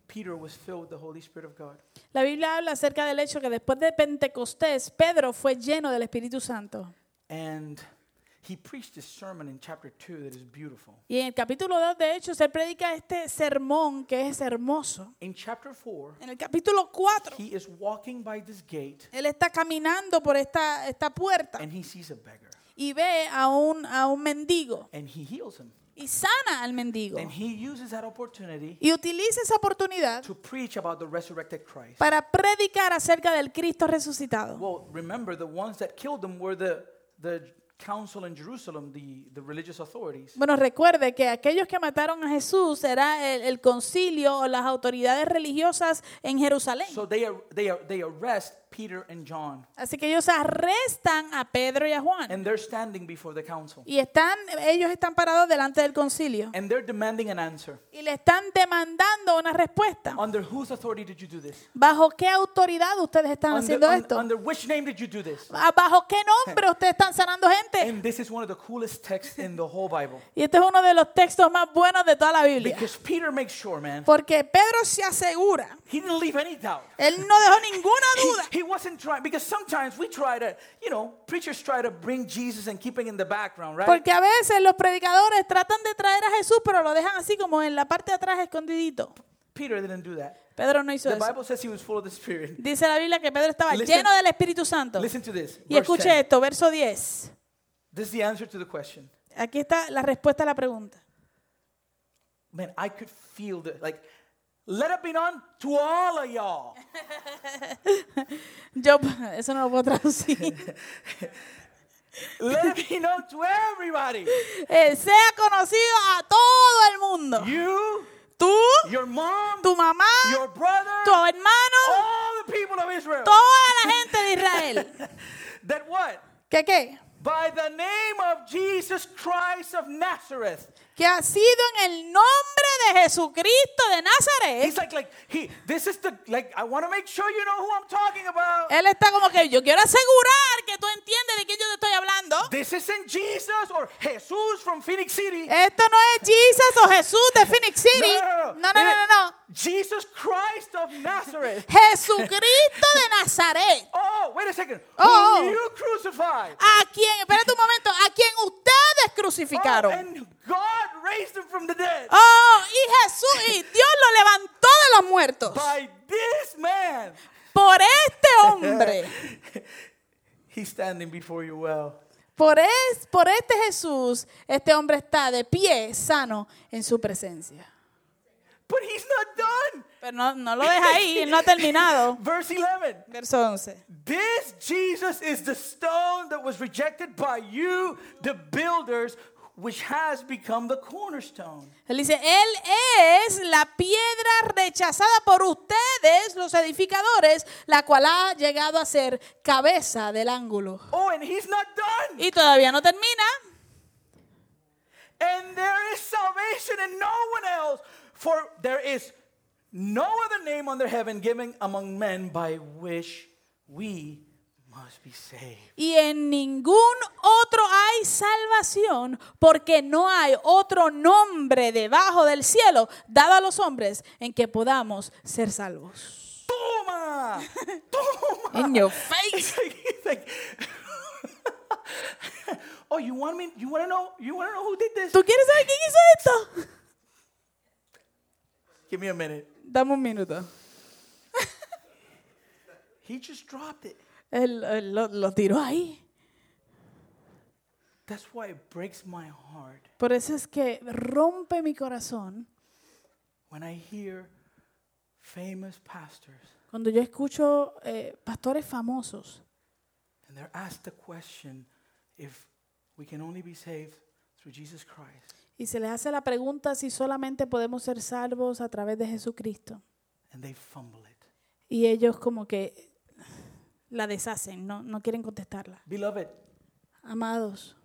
S2: Peter was filled with the Holy Spirit of God.
S1: La Biblia habla acerca del hecho que después de Pentecostés, Pedro fue lleno del Espíritu Santo.
S2: And he preached this sermon in chapter 2 that is beautiful.
S1: Y en el capítulo 2, de hecho, se predica este sermón que es hermoso.
S2: In chapter 4,
S1: En el capítulo 4,
S2: he is walking by this gate
S1: él está caminando por esta, esta puerta
S2: and he sees a beggar
S1: y ve a un, a un mendigo
S2: and he heals him.
S1: y sana al mendigo.
S2: And he uses that opportunity
S1: Y utiliza esa oportunidad
S2: to preach about the resurrected Christ.
S1: para predicar acerca del Cristo resucitado.
S2: Well, remember, the ones that killed him were the, the council in Jerusalem, the, the religious authorities.
S1: Bueno, recuerde que aquellos que mataron a Jesús era el, el concilio o las autoridades religiosas en Jerusalén.
S2: So they, ar- they, ar- they arrest Peter and John,
S1: Así que ellos arrestan a Pedro y a Juan.
S2: and they're standing before the council.
S1: Y están, ellos están parados delante del concilio.
S2: And they're demanding an answer.
S1: Y le están demandando una respuesta.
S2: Under whose authority did you do this?
S1: ¿Bajo qué autoridad ustedes están
S2: Under,
S1: haciendo esto?
S2: under which name did you do this?
S1: ¿A- ¿Bajo qué nombre ustedes están sanando gente?
S2: And this is one of the coolest texts in the whole Bible.
S1: Y este es uno de los textos más buenos de toda la Biblia.
S2: Because Peter makes sure, man,
S1: Porque Pedro se asegura.
S2: he didn't leave any doubt.
S1: Él no dejó ninguna duda.
S2: He, he wasn't trying, because sometimes we try to, you know, preachers try to bring Jesus and keep him in the background, right?
S1: Porque a veces los predicadores tratan de traer a Jesús, pero lo dejan así como en la parte de atrás escondidito.
S2: Peter didn't do that.
S1: Pedro no hizo
S2: The
S1: eso.
S2: Bible says he was full of the Spirit.
S1: Dice la Biblia que Pedro estaba
S2: Listen-
S1: lleno del Espíritu Santo.
S2: Listen to this.
S1: Y escuche
S2: 10.
S1: esto, verso 10.
S2: This is the answer to the question.
S1: Aquí está la respuesta a la pregunta.
S2: Man, I could feel the, like, let it be known to all of y'all.
S1: Yo, eso no lo puedo traducir.
S2: Let it be known to everybody.
S1: Eh, sea conocido a todo el mundo.
S2: You,
S1: Tú,
S2: your mom,
S1: tu mamá,
S2: your brother,
S1: tu hermano,
S2: all the people of Israel.
S1: toda la gente de Israel.
S2: That what?
S1: ¿Qué qué?
S2: By the name of Jesus Christ of Nazareth.
S1: Que ha sido en el nombre de Jesucristo de Nazaret.
S2: He's like, like he. This is the like. I want to make sure you know who I'm talking about.
S1: Él está como que yo quiero asegurar que tú entiendes de quién yo te estoy hablando.
S2: This isn't Jesus or Jesus from Phoenix City.
S1: Esto no es Jesus o Jesús de Phoenix City.
S2: No, no, no.
S1: No, no, no, no. no.
S2: Jesus Christ of Nazareth.
S1: Jesucristo de Nazaret.
S2: Oh, wait a second.
S1: Oh.
S2: Whom you crucified.
S1: A quien, espérate un momento, a quien ustedes
S2: Oh,
S1: crucificaron.
S2: and God raised him from the dead.
S1: Oh, y Jesús, y Dios lo levantó de los muertos.
S2: By this man,
S1: Por este hombre,
S2: he's standing before you well.
S1: por, es, por este Jesús, este hombre está de pie, sano, en su presencia.
S2: But he's not done.
S1: Pero no, no lo deja ahí, él no ha terminado.
S2: Verse 11.
S1: Verso 11.
S2: This Jesus is the stone that was rejected by you, the builders, which has become the cornerstone.
S1: Él dice, Él es la piedra rechazada por ustedes, los edificadores, la cual ha llegado a ser cabeza del ángulo.
S2: Oh, and he's not done.
S1: Y todavía no termina.
S2: And there is salvation in no one else, for there is no other name under heaven given among men by which we must be saved.
S1: Y en ningún otro hay salvación, porque no hay otro nombre debajo del cielo dado a los hombres en que podamos ser salvos.
S2: Toma! Toma!
S1: In your face.
S2: Oh, you want me? You want to know? You want to know who did this?
S1: ¿Tú quieres saber quién hizo esto?
S2: Give me a minute.
S1: Dame un minuto.
S2: He just dropped it.
S1: Él, él lo, lo tiró ahí.
S2: That's why it breaks my heart
S1: Por eso es que rompe mi corazón
S2: when I hear famous pastors
S1: cuando yo escucho eh, pastores famosos
S2: and they're asked the question if we can only be saved through Jesus Christ.
S1: y se les hace la pregunta si solamente podemos ser salvos a través de Jesucristo.
S2: and they fumble it.
S1: Y ellos como que la deshacen, no, no quieren contestarla.
S2: Beloved,
S1: Amados,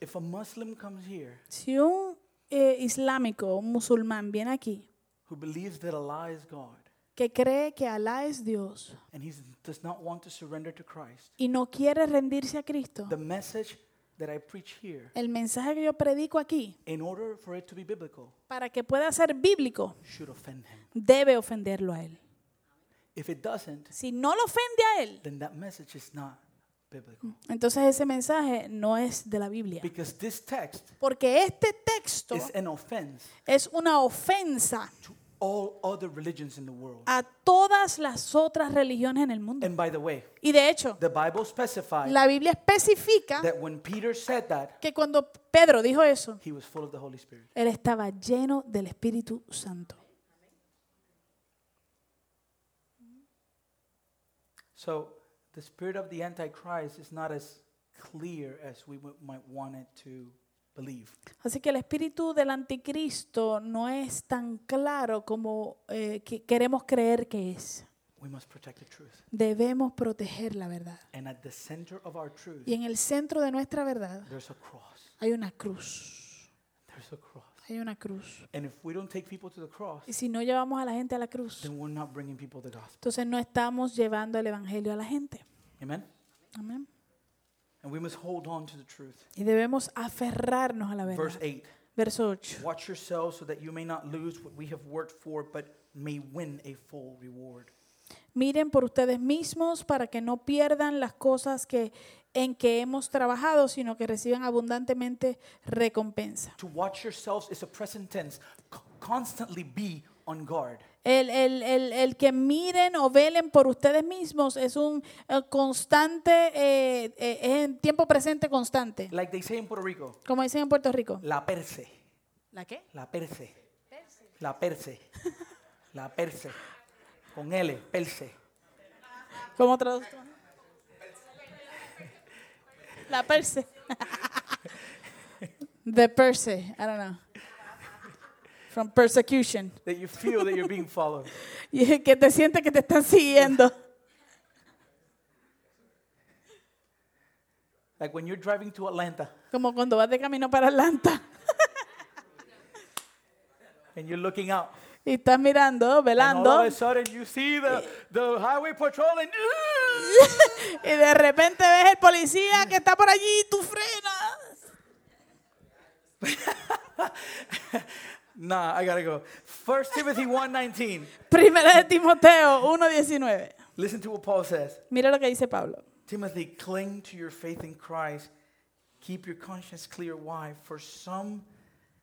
S2: if a Muslim comes here
S1: si un eh, islámico, un musulmán viene aquí
S2: who believes that Allah is God
S1: que cree que Alá es Dios
S2: and he does not want to surrender to Christ,
S1: y no quiere rendirse a Cristo,
S2: the message that I preach here,
S1: el mensaje que yo predico aquí,
S2: in order for it to be biblical,
S1: para que pueda ser bíblico,
S2: should offend him.
S1: debe ofenderlo a él.
S2: If it doesn't,
S1: Si no lo ofende a él,
S2: then that message is not biblical.
S1: entonces ese mensaje no es de la Biblia.
S2: Because this text
S1: Porque este texto
S2: is an offense
S1: es una ofensa
S2: to all other religions in the world.
S1: a todas las otras religiones en el mundo.
S2: And by the way,
S1: Y de hecho,
S2: the Bible specifies
S1: la Biblia especifica
S2: that when Peter said that,
S1: que cuando Pedro dijo eso,
S2: he was full of the Holy Spirit.
S1: él estaba lleno del Espíritu Santo.
S2: So the spirit of the Antichrist is not as clear as we might want it to believe.
S1: Así que el espíritu del anticristo no es tan claro como eh, que queremos creer que es.
S2: We must protect the truth.
S1: Debemos proteger la verdad.
S2: And at the center of our truth,
S1: Y en el centro de nuestra verdad
S2: there's a cross.
S1: hay una cruz.
S2: There's a cross.
S1: Hay una cruz.
S2: And if we don't take people to the cross,
S1: Y si no llevamos a la gente a la cruz,
S2: then we're not bringing people the gospel.
S1: entonces no estamos llevando el evangelio a la gente.
S2: Amen?
S1: Amén.
S2: And we must hold on to the truth.
S1: Y debemos aferrarnos a la
S2: Verse
S1: verdad.
S2: 8
S1: Verso 8.
S2: Watch yourselves so that you may not lose what we have worked for, but may win a full reward.
S1: Miren por ustedes mismos para que no pierdan las cosas que en que hemos trabajado, sino que reciban abundantemente recompensa.
S2: To watch yourselves is a present tense. Constantly be on guard.
S1: El, el- el- el que miren o velen por ustedes mismos es un eh, constante, eh, eh, es en tiempo presente constante.
S2: Like they say in Puerto Rico,
S1: Como dicen en Puerto Rico.
S2: la perse.
S1: ¿La qué?
S2: La perse. La perse. La perse. Con L, perse.
S1: ¿Cómo traduzco? La perse. The perse. I don't know. From persecution.
S2: That you feel that you're being followed.
S1: Y que te sientes que te están siguiendo.
S2: Like when you're driving to Atlanta
S1: Como cuando vas de camino para Atlanta
S2: and you're looking out.
S1: Y estás mirando, velando. Y de repente ves el policía que está por allí y tú frenas.
S2: Nah, I gotta go. First Timothy 1.19.
S1: Primera de Timoteo 1.19.
S2: Listen to what Paul says.
S1: Mira lo que dice Pablo.
S2: Timothy, cling to your faith in Christ. Keep your conscience clear. Why? For some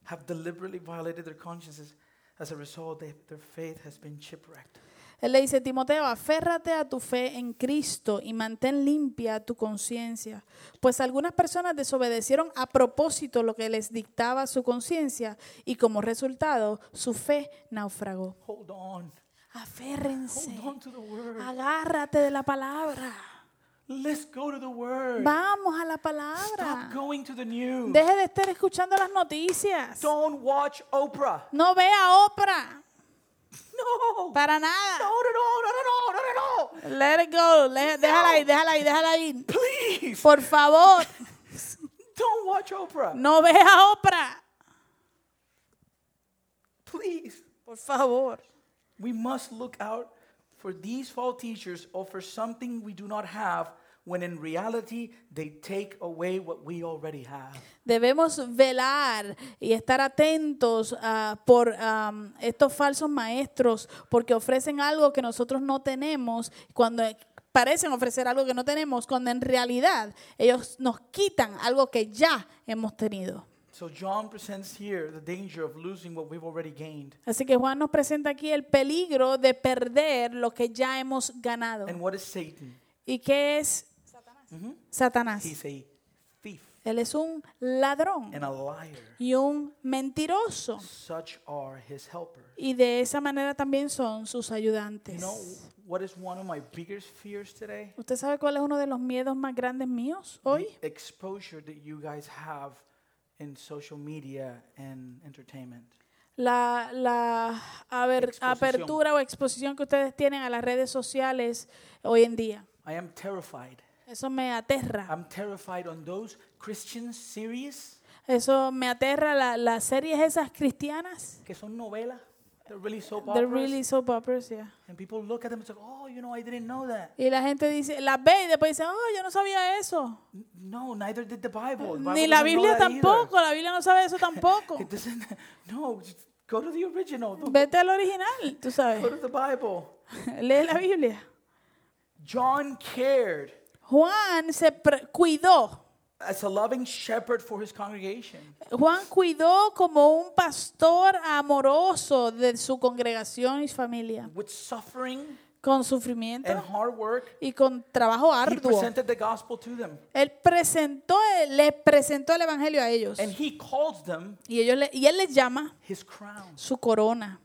S2: have deliberately violated their consciences. As a result, they, their faith has been shipwrecked.
S1: Él le dice, Timoteo, aférrate a tu fe en Cristo y mantén limpia tu conciencia, pues algunas personas desobedecieron a propósito lo que les dictaba su conciencia y como resultado su fe naufragó.
S2: Hold on.
S1: Aférrense,
S2: Hold on to the word.
S1: agárrate de la palabra.
S2: Let's go to the word.
S1: Vamos a la
S2: Stop
S1: palabra.
S2: going to the news.
S1: Deje de estar escuchando las noticias.
S2: Don't watch Oprah.
S1: No vea Oprah,
S2: No.
S1: para
S2: No,
S1: nada.
S2: no, no, no, no, no, no, no.
S1: Let it go, le- déjala ahí, déjala ahí, déjala ahí.
S2: Please.
S1: Por favor,
S2: Don't watch Oprah.
S1: no vea Oprah.
S2: Please.
S1: Por favor.
S2: We must look out for these false teachers or for something we do not have when in reality they take away what we already have.
S1: Debemos velar y estar atentos ah, por am, estos falsos maestros porque ofrecen algo que nosotros no tenemos cuando parecen ofrecer algo que no tenemos cuando en realidad ellos nos quitan algo que ya hemos tenido.
S2: So John presents here the danger of losing what we've already gained.
S1: Así que Juan nos presenta aquí el peligro de perder lo que ya hemos ganado.
S2: And what is Satan?
S1: ¿Y qué es Satanás?
S2: He's a thief
S1: Él es un ladrón
S2: and a liar.
S1: y un mentiroso.
S2: Such are his helpers.
S1: Y de esa manera también son sus
S2: You
S1: ayudantes.
S2: know what is one of my biggest fears today?
S1: ¿Usted sabe cuál es uno de los miedos más grandes míos hoy?
S2: The exposure that you guys have in social media and entertainment.
S1: La, la aver- apertura o exposición que ustedes tienen a las redes sociales hoy en día.
S2: I am terrified.
S1: Eso me aterra.
S2: I'm terrified on those Christian series
S1: Eso me aterra. la- las series esas cristianas.
S2: que son novelas. They're really soap
S1: They're
S2: operas.
S1: really soap operas, yeah.
S2: And people look at them and say, oh, you know, I didn't know that.
S1: Y la gente dice, las ve y después dice, oh, yo no sabía eso.
S2: No, neither did the Bible. The
S1: Ni
S2: Bible
S1: la
S2: doesn't know
S1: Biblia tampoco. La Biblia no sabe eso tampoco.
S2: It doesn't. No, go to the original. Go
S1: Vete al original, tú sabes.
S2: to the Bible.
S1: Lee la Biblia.
S2: John cared
S1: Juan se pre- cuidó.
S2: As a loving shepherd for his congregation.
S1: Juan cuidó como un pastor amoroso de su congregación y familia,
S2: With suffering
S1: con
S2: and
S1: sufrimiento
S2: hard work,
S1: y con trabajo
S2: he
S1: arduo.
S2: presented the gospel to them.
S1: Él presentó, le presentó el evangelio a ellos
S2: And he calls them
S1: y ellos le- y él les llama
S2: his crown.
S1: su corona.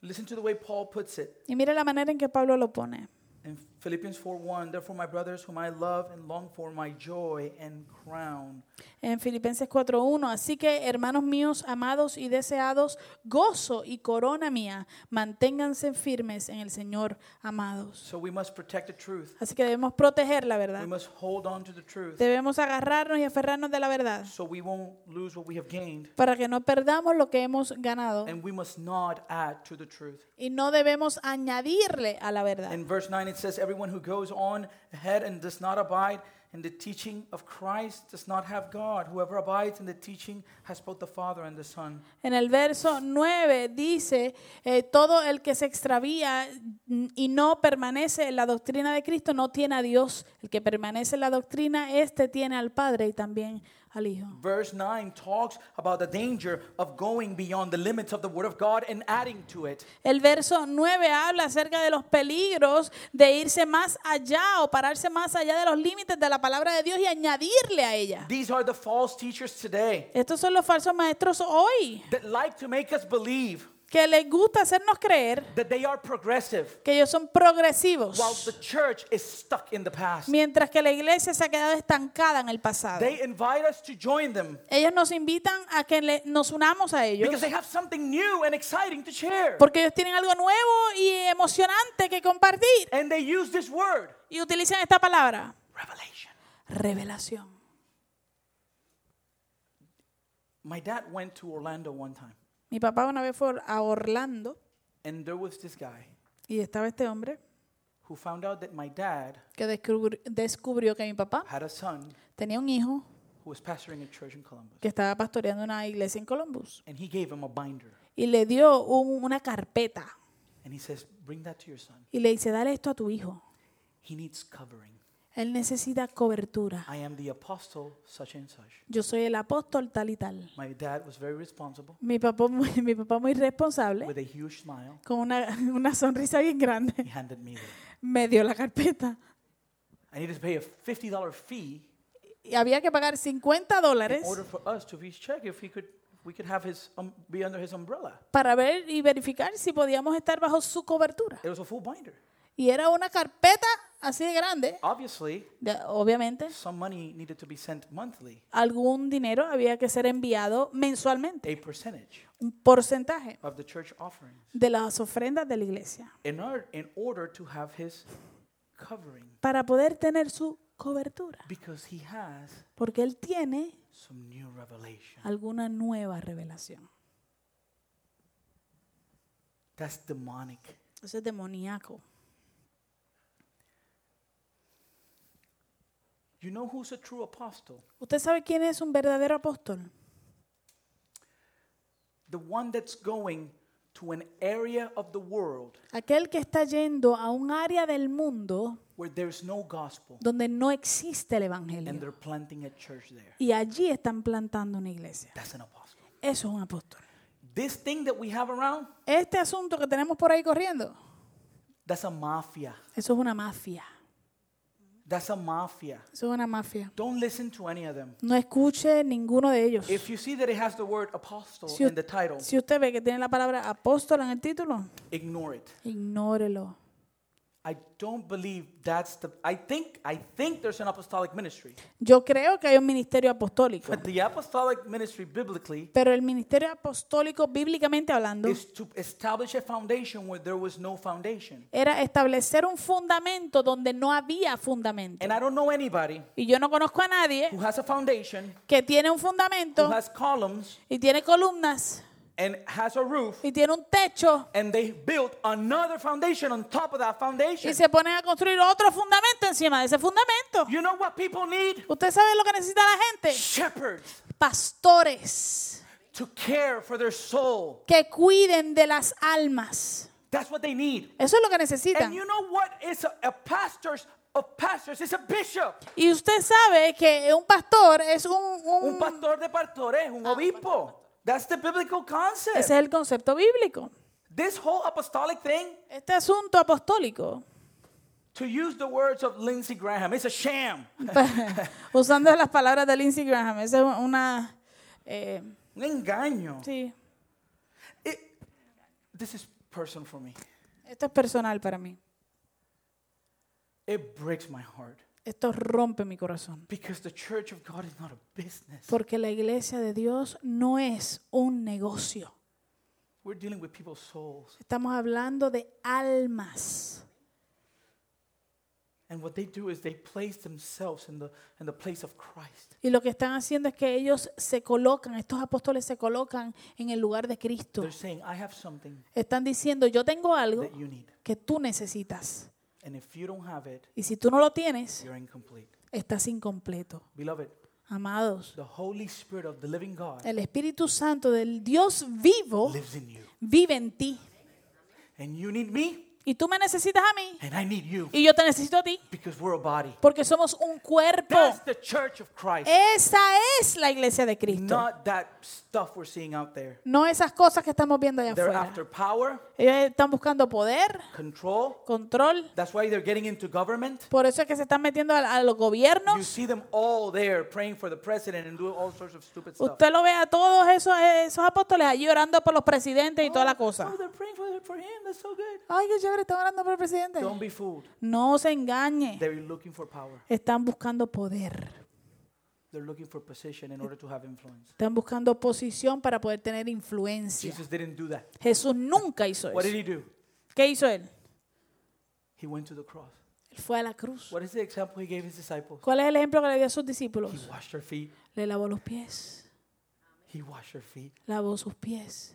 S2: Listen to the way Paul puts it.
S1: Y mire la manera en que Pablo lo pone.
S2: In Philippians 4:1, therefore my brothers whom I love and long for my joy and crown.
S1: En Filipenses 4:1, así que hermanos míos, amados y deseados, gozo y corona mía, manténganse firmes en el Señor, amados.
S2: So we must protect the truth.
S1: Así que debemos proteger la
S2: We
S1: verdad.
S2: must hold on to the truth
S1: Debemos agarrarnos y aferrarnos de la verdad
S2: so we won't lose what we have gained.
S1: para que no perdamos lo que hemos ganado
S2: And we must not add to the truth.
S1: y no debemos añadirle a la verdad.
S2: In verse 9 it says everyone who goes on ahead and does not abide in the teaching of Christ does not have God. Whoever abides in the teaching has both the Father and the Son.
S1: En el verso 9 dice, eh, todo el que se extravía y no permanece en la doctrina de Cristo no tiene a Dios. El que permanece en la doctrina, este tiene al Padre y también al Hijo.
S2: Verse 9 talks about the danger of going beyond the limits of the Word of God and adding to it.
S1: El verso 9 habla acerca de los peligros de irse más allá o pararse más allá de los límites de la palabra de Dios y añadirle a ella.
S2: These are the false teachers today
S1: Estos son los falsos maestros hoy,
S2: that like to make us believe
S1: que les gusta hacernos creer
S2: that they are progressive
S1: que ellos son progresivos,
S2: while the church is stuck in the past.
S1: mientras que la iglesia se ha quedado estancada en el pasado.
S2: They invite us to join them
S1: Ellos nos invitan a que le- nos unamos a ellos
S2: because they have something new and exciting to share.
S1: porque ellos tienen algo nuevo y emocionante que compartir
S2: And they use this word,
S1: y utilizan esta palabra,
S2: revelation.
S1: revelación.
S2: My dad went to Orlando one time,
S1: Mi papá una vez fue a Orlando
S2: and there was this guy
S1: y estaba este hombre
S2: who found out that my dad
S1: que descubri- descubrió que mi papá
S2: had a son
S1: tenía un hijo
S2: who was pastoring a church in Columbus.
S1: que estaba pastoreando una iglesia en Columbus
S2: And he gave him a binder.
S1: y le dio un- una carpeta
S2: and he says, Bring that to your son.
S1: y le dice, dale esto a tu hijo.
S2: He needs covering.
S1: Él necesita cobertura.
S2: I am the apostle, such and such.
S1: Yo soy el apóstol tal y tal.
S2: My dad was very responsible
S1: Mi papá muy, mi papá muy responsable,
S2: with a huge smile.
S1: con una, una sonrisa bien grande,
S2: He handed me that.
S1: me dio la carpeta.
S2: I needed to pay a $50 fee
S1: Y había que pagar 50
S2: in
S1: dólares
S2: order for us to reach check if he could, we could have his, um, be under his umbrella.
S1: para ver y verificar si podíamos estar bajo su cobertura.
S2: It was a full binder.
S1: Y era una carpeta así de grande.
S2: Obviously,
S1: De- obviamente,
S2: some money needed to be sent monthly,
S1: algún dinero había que ser enviado mensualmente,
S2: a percentage
S1: un porcentaje
S2: of the church offerings,
S1: de las ofrendas de la iglesia,
S2: in order, in order to have his covering.
S1: para poder tener su cobertura.
S2: Because he has
S1: Porque Él tiene
S2: some new revelation.
S1: alguna nueva revelación.
S2: That's demonic.
S1: Eso es demoníaco.
S2: You know who's a true apostle?
S1: ¿Usted sabe quién es un verdadero apóstol?
S2: The one that's going to an area of the world
S1: Aquel que está yendo a un área del mundo
S2: where there's no gospel
S1: donde no existe el
S2: and
S1: evangelio.
S2: they're planting a church there.
S1: Y allí están plantando una iglesia.
S2: That's an apostle.
S1: Eso es un apóstol.
S2: This thing that we have around,
S1: Este asunto que tenemos por ahí corriendo,
S2: that's a mafia.
S1: eso es una mafia.
S2: That's a mafia.
S1: Es una mafia.
S2: Don't listen to any of them.
S1: No escuche ninguno de ellos.
S2: If you see that it has the word apostle
S1: Si,
S2: in the title,
S1: si usted ve que tiene la palabra apóstol en el título,
S2: ignore it.
S1: ignórelo.
S2: I don't believe that's the I think I think there's an apostolic ministry.
S1: Yo creo que hay un ministerio apostólico,
S2: But the apostolic ministry biblically
S1: pero el ministerio apostólico, bíblicamente hablando,
S2: is to establish a foundation where there was no foundation.
S1: era establecer un fundamento donde no había fundamento.
S2: And I don't know anybody
S1: Y yo no conozco a nadie
S2: who has a foundation,
S1: que tiene un
S2: who
S1: fundamento
S2: has columns
S1: y tiene columnas
S2: and has a roof
S1: y tiene un techo
S2: and they built another foundation on top of that foundation.
S1: y se ponen a construir otro fundamento encima de ese fundamento.
S2: You know what people need?
S1: ¿Usted sabe lo que necesita la gente?
S2: Shepherds
S1: Pastores
S2: to care for their soul.
S1: que cuiden de las almas.
S2: That's what they need.
S1: Eso es lo que necesitan.
S2: And you know what is a, a pastor's of pastors is a bishop.
S1: Y usted sabe que un pastor es un,
S2: Un
S1: un
S2: pastor de pastores, un obispo. That's the biblical concept.
S1: ese es el concepto bíblico.
S2: This whole apostolic thing,
S1: Este asunto apostólico,
S2: to use the words of Lindsey Graham, it's a sham.
S1: usando las palabras de Lindsey Graham, es una eh,
S2: Un engaño.
S1: sí,
S2: It- this is personal for me.
S1: esto es personal para mí.
S2: It breaks my heart
S1: Esto rompe mi corazón.
S2: because the church of God is not a business.
S1: Porque la iglesia de Dios no es un negocio.
S2: We're dealing with people's souls.
S1: Estamos hablando de almas.
S2: And what they do is they place themselves in the, in the place of Christ.
S1: Y lo que están haciendo es que ellos se colocan, estos apóstoles se colocan en el lugar de Cristo.
S2: They're saying, I have something
S1: Están diciendo, yo tengo algo
S2: that you need.
S1: que tú necesitas.
S2: And if you don't have it,
S1: Y si tú no lo tienes,
S2: you're incomplete.
S1: estás incompleto.
S2: Beloved,
S1: Amados,
S2: the Holy Spirit of the living God
S1: el Espíritu Santo del Dios vivo
S2: lives in you.
S1: vive en ti.
S2: And you need me,
S1: Y tú me necesitas a mí
S2: and I need you
S1: y yo te necesito a ti.
S2: because we're a body.
S1: Porque somos un cuerpo.
S2: That's the church of Christ,
S1: Esa es la iglesia de Cristo.
S2: not that stuff we're seeing out there.
S1: No esas cosas que estamos viendo allá
S2: They're
S1: afuera.
S2: after power,
S1: Ellos están buscando poder,
S2: control.
S1: control.
S2: That's why they're getting into government.
S1: Por eso es que se están metiendo a, a los
S2: You
S1: gobiernos.
S2: see them all there praying for the president and doing all sorts of stupid stuff.
S1: Usted lo ve a todos esos, esos apóstoles allí orando por los presidentes y toda la cosa.
S2: Oh, they're praying for, for him. That's so good.
S1: Ay, chévere, están orando por el presidente.
S2: Don't be fooled.
S1: No se engañe.
S2: They're looking for power.
S1: Están buscando poder.
S2: They're looking for position in order to have influence.
S1: Están buscando posición para poder tener influencia.
S2: Jesus didn't do that.
S1: Jesús nunca hizo
S2: What did
S1: eso.
S2: he do?
S1: ¿Qué hizo él?
S2: He went to the cross.
S1: Él fue a la cruz.
S2: What is the example he gave his disciples?
S1: ¿Cuál es el ejemplo que le dio a sus
S2: He
S1: discípulos?
S2: washed their feet.
S1: Le lavó los pies.
S2: He washed their feet.
S1: Lavó sus pies.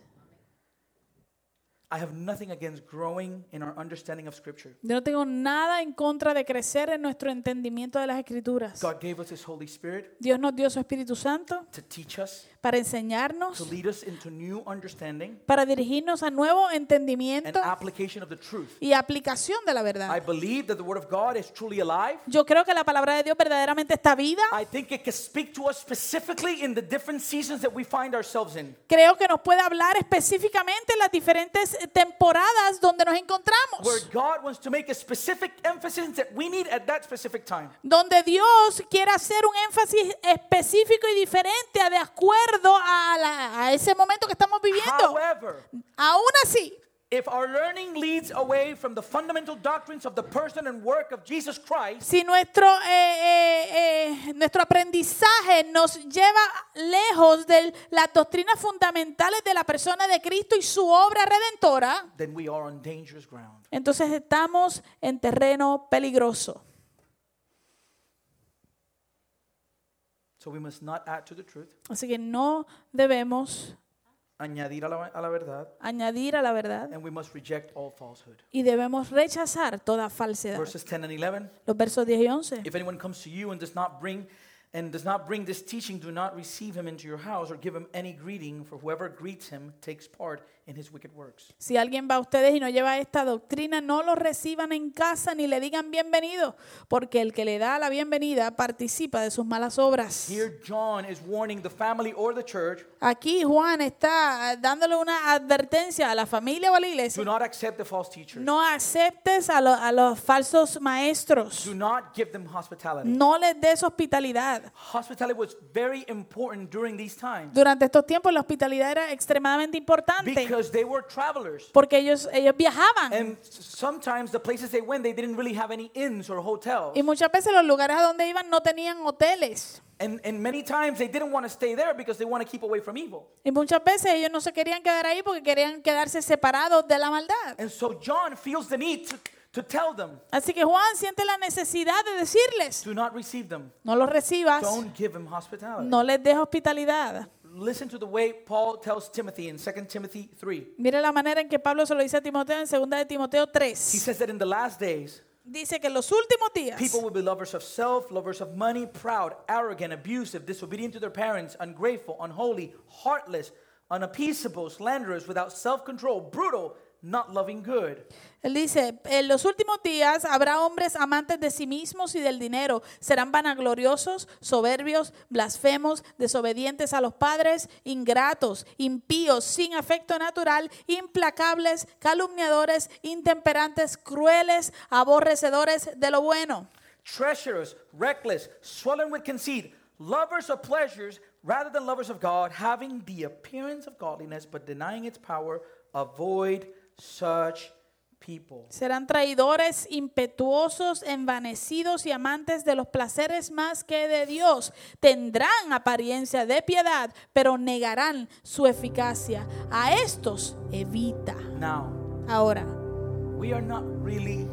S2: I have nothing against growing in our understanding of Scripture.
S1: Yo no tengo nada en contra de crecer en nuestro entendimiento de las escrituras.
S2: God gave us His Holy Spirit
S1: Dios nos dio su Espíritu Santo
S2: to teach us,
S1: para
S2: to
S1: enseñarnos,
S2: lead us into new understanding
S1: para dirigirnos a nuevo
S2: and
S1: entendimiento
S2: application of the truth.
S1: y aplicación de la
S2: I
S1: verdad.
S2: believe that the Word of God is truly alive.
S1: Yo creo que la palabra de Dios verdaderamente está viva.
S2: I think it can speak to us specifically in the different seasons that we find ourselves in.
S1: Creo que nos puede hablar específicamente en las diferentes temporadas donde nos encontramos.
S2: Where God wants to make a specific emphasis that we need at that specific time.
S1: Donde Dios quiere hacer un énfasis específico y diferente a- de acuerdo a, la- a ese momento que estamos viviendo.
S2: However,
S1: Aún así,
S2: if our learning leads away from the fundamental doctrines of the person and work of Jesus Christ,
S1: si nuestro, eh, eh, eh, nuestro aprendizaje nos lleva lejos de las doctrinas fundamentales de la persona de Cristo y su obra redentora,
S2: then we are on dangerous ground.
S1: entonces estamos en terreno peligroso.
S2: So we must not add to the truth,
S1: Así que no debemos
S2: añadir a la, a la verdad,
S1: añadir a la verdad
S2: and we must reject all falsehood.
S1: y debemos rechazar toda falsedad.
S2: Verses 10 and 11.
S1: Los versos 10 y 11.
S2: If anyone comes to you and does not bring and does not bring this teaching, do not receive him into your house or give him any greeting, for whoever greets him takes part in his wicked works.
S1: Si alguien va a ustedes y no lleva esta doctrina, no lo reciban en casa ni le digan bienvenido, porque el que le da la bienvenida participa de sus malas obras.
S2: Here, John is warning the family or the church
S1: Aquí Juan está dándole una advertencia a la familia o a la
S2: do
S1: iglesia.
S2: not accept the false teachers,
S1: No aceptes a, lo- a los falsos maestros.
S2: do not give them hospitality.
S1: No les des hospitalidad.
S2: Hospitality was very important during these times
S1: Durante estos tiempos la hospitalidad era extremadamente importante
S2: because they were travelers.
S1: porque ellos, ellos viajaban.
S2: And sometimes the places they went, they didn't really have any inns or hotels.
S1: Y muchas veces los lugares a donde iban no tenían hoteles.
S2: And, and many times they didn't want to stay there because they want to keep away from evil.
S1: Y muchas veces ellos no se querían quedar ahí porque querían quedarse separados de la maldad.
S2: And so John feels the need to, to tell them,
S1: Así que Juan siente la necesidad de decirles,
S2: do not receive them.
S1: no los recibas,
S2: Don't give them hospitality.
S1: no les des hospitalidad.
S2: Listen to the way Paul tells Timothy in 2 Timothy 3.
S1: Mire la manera en que Pablo se lo dice a Timoteo en 2 de Timoteo
S2: He says that in the last days,
S1: Dice que en los últimos días
S2: people will be lovers of self, lovers of money, proud, arrogant, abusive, disobedient to their parents, ungrateful, unholy, heartless, unappeasable, slanderers, without self control, brutal, not loving good.
S1: Él dice, en los últimos días habrá hombres amantes de sí mismos y del dinero. Serán vanagloriosos, soberbios, blasfemos, desobedientes a los padres, ingratos, impíos, sin afecto natural, implacables, calumniadores, intemperantes, crueles, aborrecedores de lo bueno.
S2: treacherous, reckless, swollen with conceit, lovers of pleasures rather than lovers of God, having the appearance of godliness but denying its power, avoid such people.
S1: Serán traidores, impetuosos, envanecidos y amantes de los placeres más que de Dios. Tendrán apariencia de piedad, pero negarán su eficacia. A estos evita.
S2: Now,
S1: Ahora,
S2: we are not really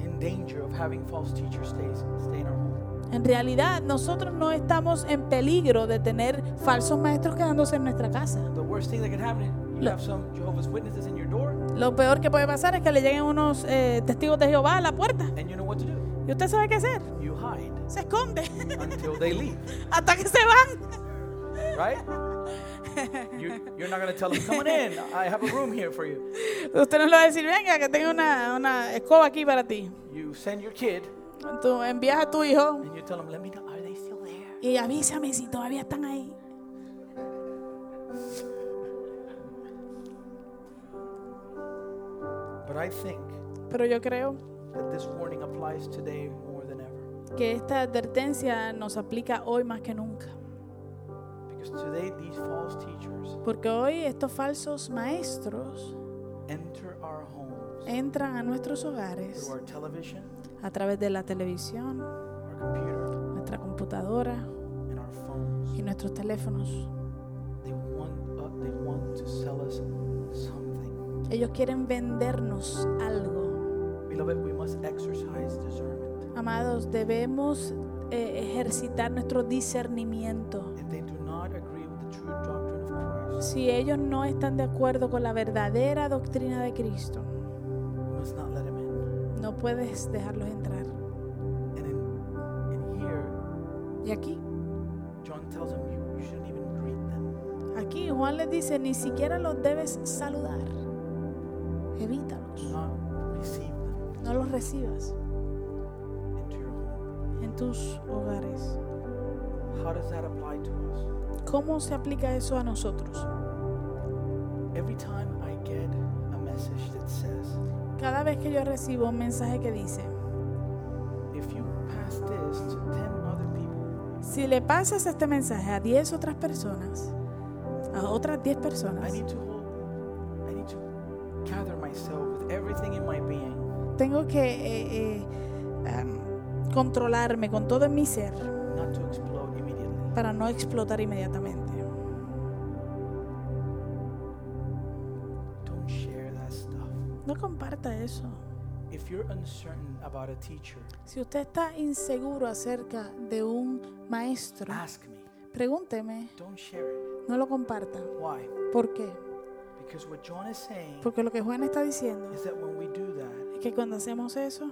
S2: in danger of having false teachers stay, stay in our home.
S1: en realidad nosotros no estamos en peligro de tener falsos maestros quedándose en nuestra casa.
S2: The worst thing that can happen,
S1: Lo-
S2: have some Jehovah's Witnesses in your door,
S1: Lo peor que puede pasar es que le lleguen unos eh, testigos de Jehová a la puerta.
S2: and you know what to do.
S1: ¿Y usted sabe qué hacer?
S2: You hide
S1: Se esconde
S2: until they leave,
S1: hasta que se van.
S2: right? You, you're not going to tell them, come on in, I have a room here for you.
S1: Usted no le va a decir, venga, que tengo una, una escoba aquí para ti.
S2: You send your kid,
S1: Tú envías a tu hijo
S2: and you tell them, let me know, are they still there?
S1: y avísame si todavía están ahí.
S2: But I think
S1: Pero yo creo
S2: that this warning applies today more than ever.
S1: que esta advertencia nos aplica hoy más que nunca.
S2: Because today these false teachers
S1: Porque hoy estos falsos maestros
S2: enter our homes
S1: entran a nuestros hogares
S2: through our television,
S1: a través de la televisión,
S2: our computer,
S1: nuestra computadora
S2: and our phones.
S1: y nuestros teléfonos.
S2: They want, uh, they want to sell us.
S1: Ellos quieren vendernos algo.
S2: Beloved, we must exercise discernment.
S1: Amados, debemos eh, ejercitar nuestro discernimiento.
S2: If they do not agree with the true doctrine of Christ,
S1: Si ellos no están de acuerdo con la verdadera doctrina de Cristo,
S2: we must not let them in.
S1: no puedes dejarlos entrar.
S2: And in, in here,
S1: Y aquí,
S2: John tells them you, you shouldn't even greet them.
S1: aquí Juan les dice, ni siquiera los debes saludar. Evítalos. No los recibas en tus hogares.
S2: How does that apply to us?
S1: ¿Cómo se aplica eso a nosotros? Cada vez que yo recibo un mensaje que dice,
S2: if you pass this to 10 other people,
S1: si le pasas este mensaje a 10 otras personas, a otras 10
S2: I
S1: personas, tengo que eh, eh, controlarme con todo mi ser
S2: not to explode immediately.
S1: para no explotar inmediatamente.
S2: Don't share that stuff.
S1: No comparta eso.
S2: If you're uncertain about a teacher,
S1: Si usted está inseguro acerca de un maestro,
S2: ask me.
S1: pregúnteme,
S2: Don't share it.
S1: no lo comparta.
S2: Why?
S1: ¿Por qué?
S2: Because what John is saying
S1: Porque lo que Juan está diciendo
S2: is that when we do
S1: que cuando hacemos eso,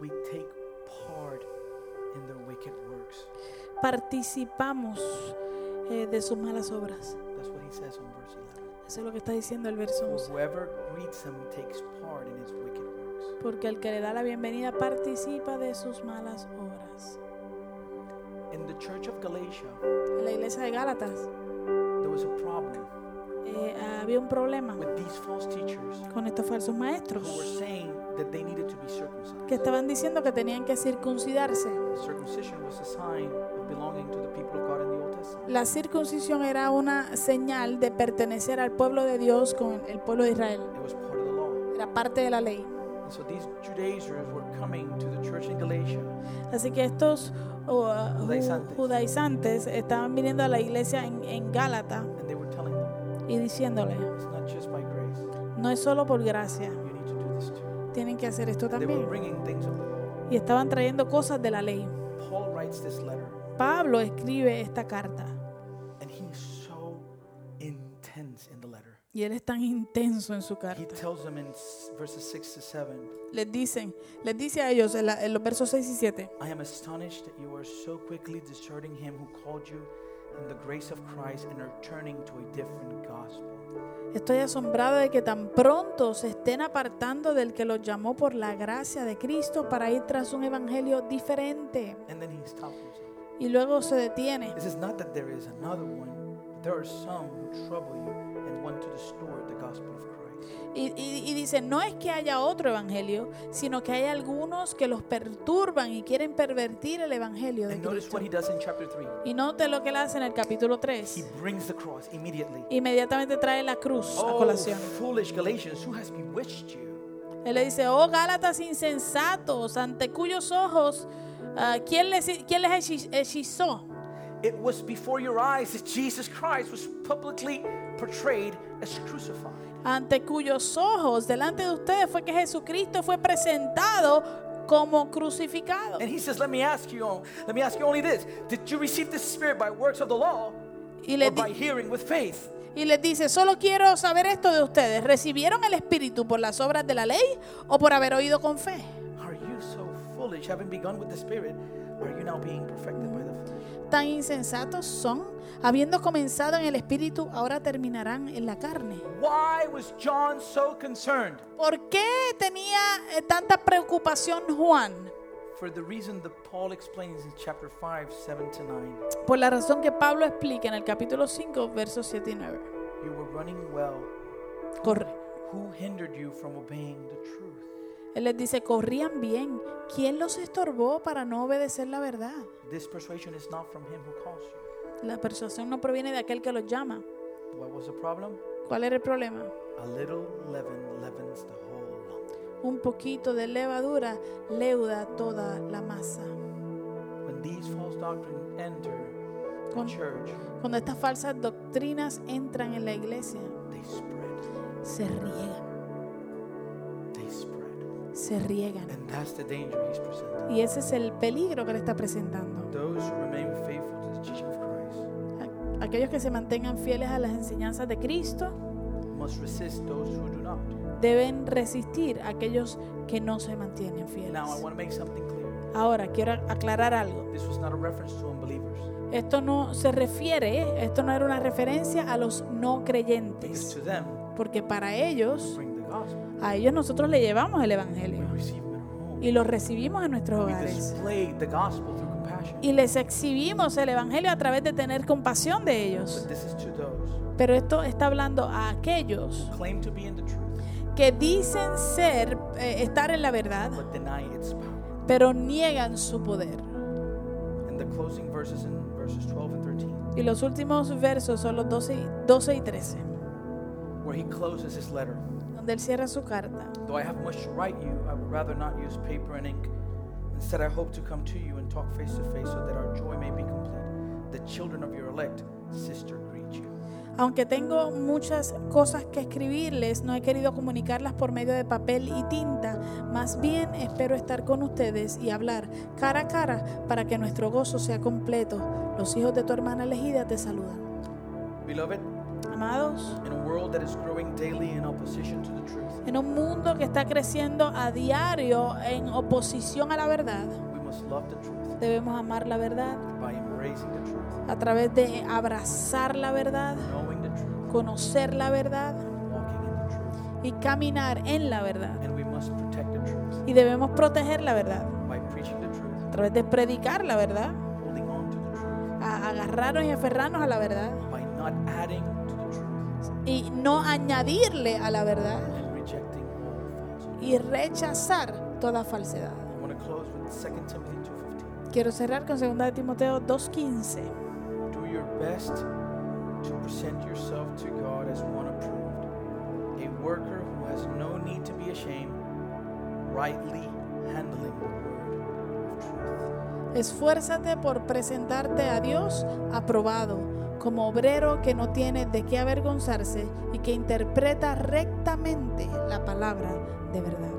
S2: we take part in their wicked works.
S1: participamos eh, de sus malas obras.
S2: That's what he says on verse 11.
S1: Eso es lo que está diciendo el verso 11.
S2: Whoever greets him takes part in his wicked works.
S1: Porque el que le da la bienvenida participa de sus malas obras.
S2: In the church of Galatia,
S1: En la iglesia de Gálatas
S2: there was a problem
S1: eh, había un problema con estos falsos maestros que estaban diciendo que tenían que circuncidarse. La circuncisión era una señal de pertenecer al pueblo de Dios con el pueblo de Israel. Era parte de la ley. Así que estos uh, ju-
S2: Judaizantes.
S1: judaizantes estaban viniendo a la iglesia en, en Gálata y diciéndole, no es solo por gracia, tienen que hacer esto también. Y estaban trayendo cosas de la ley. Pablo escribe esta carta y él es tan intenso en su carta.
S2: tells them in s- verses 6 to 7,
S1: Les dicen, les dice a ellos en, la- en los versos 6 y 7,
S2: I am astonished that you are so quickly deserting him who called you in the grace of Christ and are turning to a different gospel.
S1: estoy asombrado de que tan pronto se estén apartando del que los llamó por la gracia de Cristo para ir tras un evangelio diferente.
S2: And then he stops himself.
S1: Y luego se detiene.
S2: This is not that there is another one, but there are some who trouble you and want to distort the.
S1: Y, y- y dice, no es que haya otro evangelio, sino que hay algunos que los perturban y quieren pervertir el evangelio de Cristo.
S2: what he does in chapter 3.
S1: Y note lo que él hace en el capítulo
S2: He
S1: 3.
S2: brings the cross immediately.
S1: Inmediatamente trae la cruz a
S2: Oh,
S1: colación.
S2: foolish Galatians, who has bewitched you?
S1: Él le dice, oh Gálatas insensatos, ante cuyos ojos, ah, ¿quién, les, ¿quién les hechi- hechizó?
S2: It was before your eyes that Jesus Christ was publicly portrayed as crucified.
S1: Ante cuyos ojos, delante de ustedes, fue que Jesucristo fue presentado como crucificado.
S2: And he says, Let me ask you, let me ask you only this. Did you receive the Spirit by works of the law
S1: Y
S2: or by hearing with faith?
S1: y les dice, solo quiero saber esto de ustedes. ¿Recibieron el Espíritu por las obras de la ley o por haber oído con fe?
S2: Are you so foolish, having begun with the Spirit? Are you now being perfected by the flesh?
S1: Tan insensatos son, habiendo comenzado en el Espíritu, ahora terminarán en la carne.
S2: Why was John so concerned?
S1: ¿Por qué tenía eh, tanta preocupación Juan?
S2: For the reason that Paul explains in chapter 5, 7 to 9.
S1: Por la razón que Pablo explica en el capítulo 5, versos 7 y 9.
S2: You were running well.
S1: Corre.
S2: Who hindered you from obeying the truth?
S1: Él les dice, corrían bien. ¿Quién los estorbó para no obedecer la verdad?
S2: This persuasion is not from him who calls you.
S1: La persuasión no proviene de aquel que los llama.
S2: What was the problem?
S1: ¿Cuál era el problema?
S2: A little leaven leavens the whole lump.
S1: Un poquito de levadura leuda toda la masa.
S2: When these false doctrines enter the
S1: Con-
S2: church,
S1: Cuando estas falsas doctrinas entran en la iglesia,
S2: they spread.
S1: se riegan. Se riegan.
S2: And that's the danger he's presenting.
S1: Y ese es el peligro que le está presentando.
S2: Those who remain faithful to the teaching of Christ
S1: aquellos que se mantengan fieles a las enseñanzas de Cristo
S2: must resist those who do not.
S1: deben resistir a aquellos que no se mantienen fieles.
S2: Now, I want to make something clear.
S1: Ahora, quiero aclarar algo.
S2: This was not a reference to unbelievers.
S1: Esto no se refiere, esto no era una referencia a los no
S2: Because
S1: creyentes,
S2: to them,
S1: porque para ellos,
S2: bring the gospel.
S1: A ellos nosotros le llevamos el Evangelio y los recibimos en nuestros hogares. Y les exhibimos el Evangelio a través de tener compasión de ellos. Pero esto está hablando a aquellos que dicen ser, eh, estar en la verdad, pero niegan su poder.
S2: And the closing verses in verses 12 and 13,
S1: Y los últimos versos son los 12 y, 12 y 13, donde él cierra su carta.
S2: Though I have much to write you, I would rather not use paper and ink. Instead, I hope to come to you and talk face to face so that our joy may be complete. The children of your elect sister greet you.
S1: Aunque tengo muchas cosas que escribirles, no he querido comunicarlas por medio de papel y tinta. Más bien espero estar con ustedes y hablar cara a cara para que nuestro gozo sea completo. Los hijos de tu hermana elegida te saludan.
S2: Beloved,
S1: Amados,
S2: in a world that is growing daily in opposition to the truth,
S1: en un mundo que está creciendo a diario en oposición a la verdad,
S2: we must love the truth
S1: debemos amar la verdad
S2: by embracing the truth,
S1: a través de abrazar la verdad,
S2: knowing the truth,
S1: conocer la verdad
S2: walking in the truth.
S1: y caminar en la verdad.
S2: And we must protect the truth
S1: Y debemos proteger la verdad
S2: by preaching the truth,
S1: a través de predicar la verdad,
S2: holding on to the truth,
S1: a agarrarnos y aferrarnos a la verdad
S2: by not adding
S1: y no añadirle a la verdad y rechazar toda falsedad.
S2: I want to close with 2 Timothy 2.15.
S1: Quiero cerrar con 2 de Timoteo 2.15.
S2: Do your best to present yourself to God as one approved, a worker who has no need to be ashamed, rightly handling the word of truth.
S1: Esfuérzate por presentarte a Dios aprobado, como obrero que no tiene de qué avergonzarse y que interpreta rectamente la palabra de verdad.